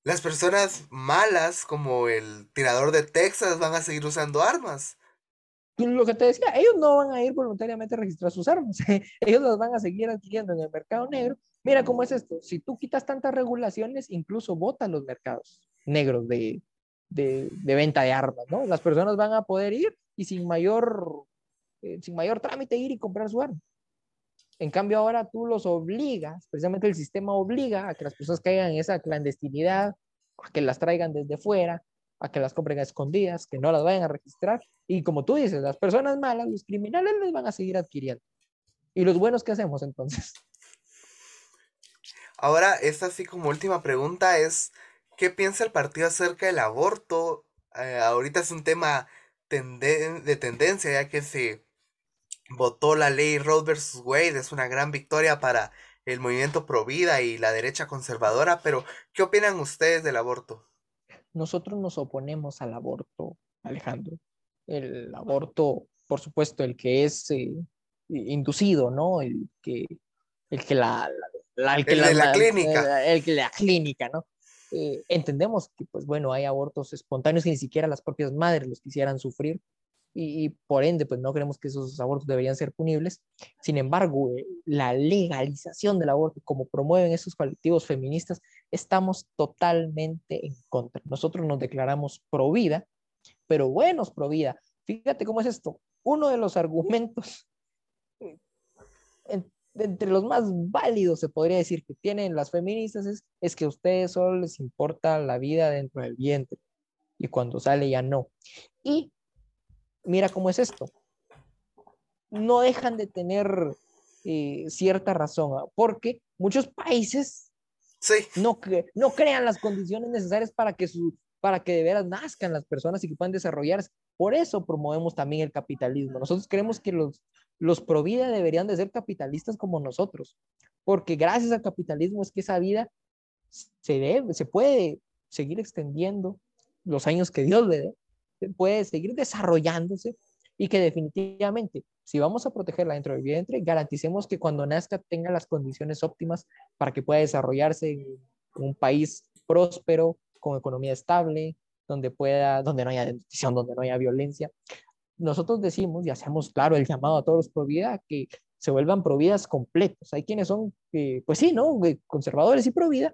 las personas malas como el tirador de Texas van a seguir usando armas. Lo que te decía, ellos no van a ir voluntariamente a registrar sus armas, ellos las van a seguir adquiriendo en el mercado negro. Mira cómo es esto, si tú quitas tantas regulaciones, incluso votan los mercados negros de, de, venta de armas, ¿no? Las personas van a poder ir y sin mayor, eh, sin mayor trámite ir y comprar su arma. En cambio, ahora tú los obligas, precisamente el sistema obliga a que las personas caigan en esa clandestinidad, a que las traigan desde fuera, a que las compren a escondidas, que no las vayan a registrar. Y como tú dices, las personas malas, los criminales les van a seguir adquiriendo. ¿Y los buenos qué hacemos entonces? Ahora, esta así como última pregunta es, ¿qué piensa el partido acerca del aborto? Eh, ahorita es un tema de tendencia, ya que se votó la ley Roe vs. Wade, es una gran victoria para el movimiento pro vida y la derecha conservadora, pero ¿qué opinan ustedes del aborto? Nosotros nos oponemos al aborto, Alejandro. El aborto, por supuesto, el que es eh, inducido, ¿no? El que, el que la, el que la, clínica. El, que la clínica, ¿no? Eh, entendemos que, pues bueno, hay abortos espontáneos que ni siquiera las propias madres los quisieran sufrir, y, por ende, pues no creemos que esos abortos deberían ser punibles. Sin embargo, eh, la legalización del aborto, como promueven esos colectivos feministas, estamos totalmente en contra. Nosotros nos declaramos pro vida, pero buenos pro vida. Fíjate cómo es esto. Uno de los argumentos entre los más válidos, se podría decir, que tienen las feministas es, es que a ustedes solo les importa la vida dentro del vientre y cuando sale ya no. Y mira cómo es esto. No dejan de tener eh, cierta razón, ¿ah? porque muchos países no, no crean las condiciones necesarias para que, su, para que de veras nazcan las personas y que puedan desarrollarse. Por eso promovemos también el capitalismo. Nosotros creemos que los, los pro vida deberían de ser capitalistas como nosotros, porque gracias al capitalismo es que esa vida se debe, se puede seguir extendiendo los años que Dios le dé puede seguir desarrollándose y que definitivamente, si vamos a protegerla dentro del vientre, garanticemos que cuando nazca tenga las condiciones óptimas para que pueda desarrollarse en un país próspero, con economía estable, donde pueda, donde no haya denunciación, donde no haya violencia. Nosotros decimos y hacemos claro el llamado a todos pro vida que se vuelvan pro vidas completos. Hay quienes son, eh, pues sí, ¿no? Conservadores y pro vida,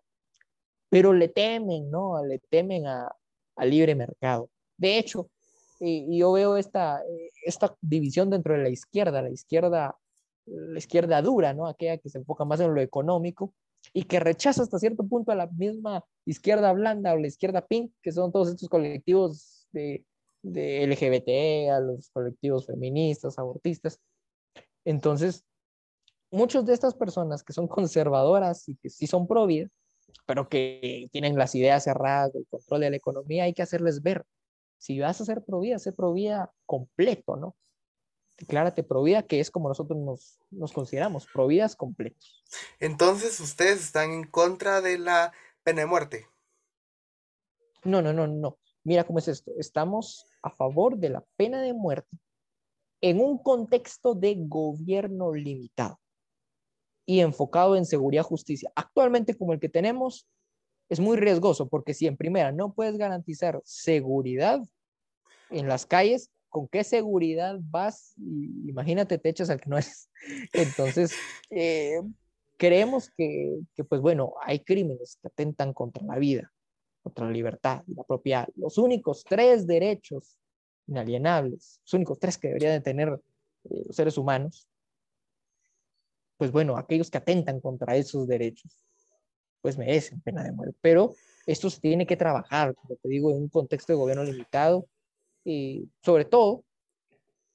pero le temen, ¿no? Le temen a, al libre mercado. De hecho, y, yo veo esta, esta división dentro de la izquierda, la izquierda, la izquierda dura, ¿no? Aquella que se enfoca más en lo económico y que rechaza hasta cierto punto a la misma izquierda blanda o la izquierda pink, que son todos estos colectivos de, de LGBT, a los colectivos feministas, abortistas. Entonces, muchas de estas personas que son conservadoras y que sí son pro vida, pero que tienen las ideas cerradas del control de la economía, hay que hacerles ver si vas a ser pro vida, sé pro vida completo, ¿no? Declárate pro vida, que es como nosotros nos, nos consideramos, pro vidas completos. Entonces, ¿ustedes están en contra de la pena de muerte? No, no, no, no. Mira cómo es esto. Estamos a favor de la pena de muerte en un contexto de gobierno limitado y enfocado en seguridad y justicia. Actualmente, como el que tenemos, es muy riesgoso porque si en primera no puedes garantizar seguridad en las calles, ¿con qué seguridad vas? Imagínate, te echas al que no es. Entonces, eh, creemos que, que, pues bueno, hay crímenes que atentan contra la vida contra la libertad la propiedad. Los únicos tres derechos inalienables, los únicos tres que deberían de tener eh, los seres humanos, pues bueno, aquellos que atentan contra esos derechos, pues merecen pena de muerte. Pero esto se tiene que trabajar, como te digo, en un contexto de gobierno limitado y sobre todo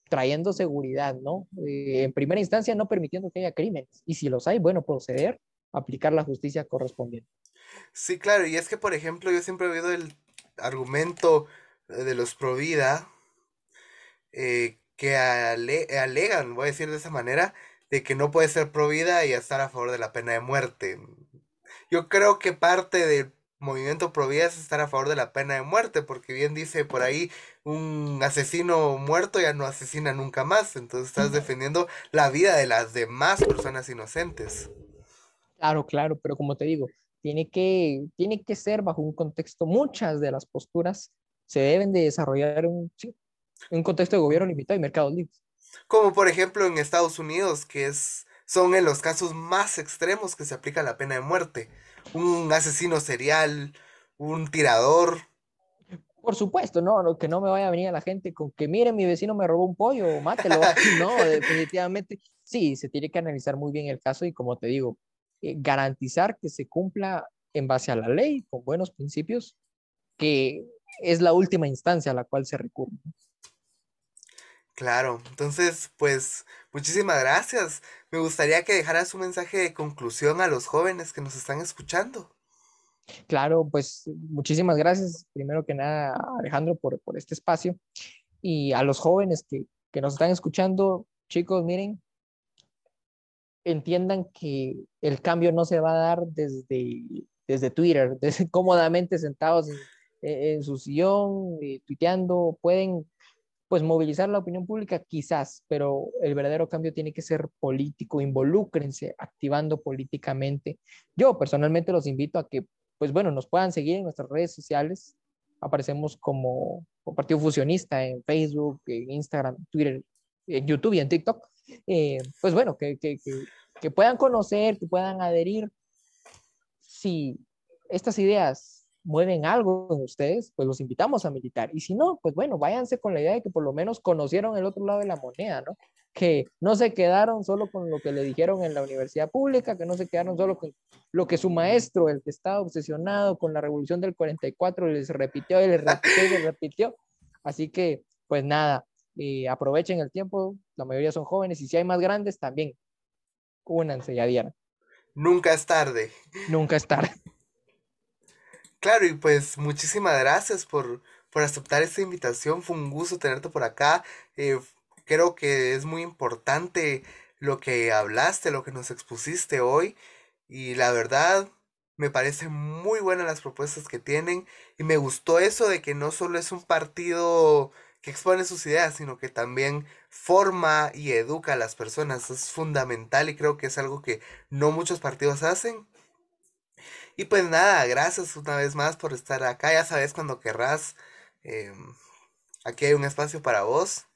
trayendo seguridad, ¿no? Eh, en primera instancia, no permitiendo que haya crímenes. Y si los hay, bueno, proceder a aplicar la justicia correspondiente. Sí, claro, y es que, por ejemplo, yo siempre he oído el argumento de los pro vida eh, que alegan, voy a decir de esa manera, de que no puede ser pro vida y estar a favor de la pena de muerte. Yo creo que parte del movimiento pro vida es estar a favor de la pena de muerte, porque bien dice por ahí, un asesino muerto ya no asesina nunca más, entonces estás defendiendo la vida de las demás personas inocentes. Claro, claro, pero como te digo, tiene que, tiene que ser bajo un contexto, muchas de las posturas se deben de desarrollar en un contexto de gobierno limitado y mercados libres. Como por ejemplo en Estados Unidos, que es, son en los casos más extremos que se aplica la pena de muerte. Un asesino serial, un tirador. Por supuesto, no, que no me vaya a venir a la gente con que miren, mi vecino me robó un pollo, mátelo. no, definitivamente sí, se tiene que analizar muy bien el caso y como te digo, eh, garantizar que se cumpla en base a la ley, con buenos principios, que es la última instancia a la cual se recurre. Claro, entonces, pues muchísimas gracias. Me gustaría que dejaras un mensaje de conclusión a los jóvenes que nos están escuchando. Claro, pues muchísimas gracias, primero que nada, Alejandro, por, por este espacio. Y a los jóvenes que, que nos están escuchando, chicos, miren, entiendan que el cambio no se va a dar desde, desde Twitter, desde cómodamente sentados en, su sillón, eh, tuiteando, pueden pues movilizar la opinión pública quizás, pero el verdadero cambio tiene que ser político, involúcrense activando políticamente. Yo personalmente los invito a que, pues bueno, nos puedan seguir en nuestras redes sociales. Aparecemos como, Partido Fusionista en Facebook, en Instagram, Twitter, en YouTube y en TikTok. Eh, pues bueno, que, que, que puedan conocer, que puedan adherir. Si estas ideas mueven algo en ustedes, pues los invitamos a militar. Y si no, pues bueno, váyanse con la idea de que por lo menos conocieron el otro lado de la moneda, ¿no? Que no se quedaron solo con lo que le dijeron en la universidad pública, que no se quedaron solo con lo que su maestro, el que estaba obsesionado con la revolución del 44, les repitió y les repitió y les repitió. Así que, pues nada, eh, aprovechen el tiempo, la mayoría son jóvenes y si hay más grandes, también únanse ya dieron. Nunca es tarde. Nunca es tarde. Claro, y pues muchísimas gracias por, por aceptar esta invitación. Fue un gusto tenerte por acá. Eh, creo que es muy importante lo que hablaste, lo que nos expusiste hoy. Y la verdad, me parecen muy buenas las propuestas que tienen. Y me gustó eso de que no solo es un partido que expone sus ideas, sino que también forma y educa a las personas. Es fundamental y creo que es algo que no muchos partidos hacen. Y pues nada, gracias una vez más por estar acá. Ya sabes cuando querrás. Em, aquí hay un espacio para vos.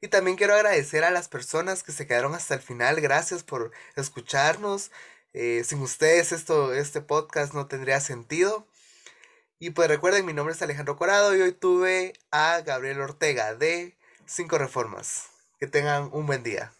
Y también quiero agradecer a las personas que se quedaron hasta el final. Gracias por escucharnos. Eh, sin ustedes esto, este podcast no tendría sentido. Y pues recuerden, mi nombre es Alejandro Corado y hoy tuve a Gabriel Ortega de Cinco Reformas. Que tengan un buen día.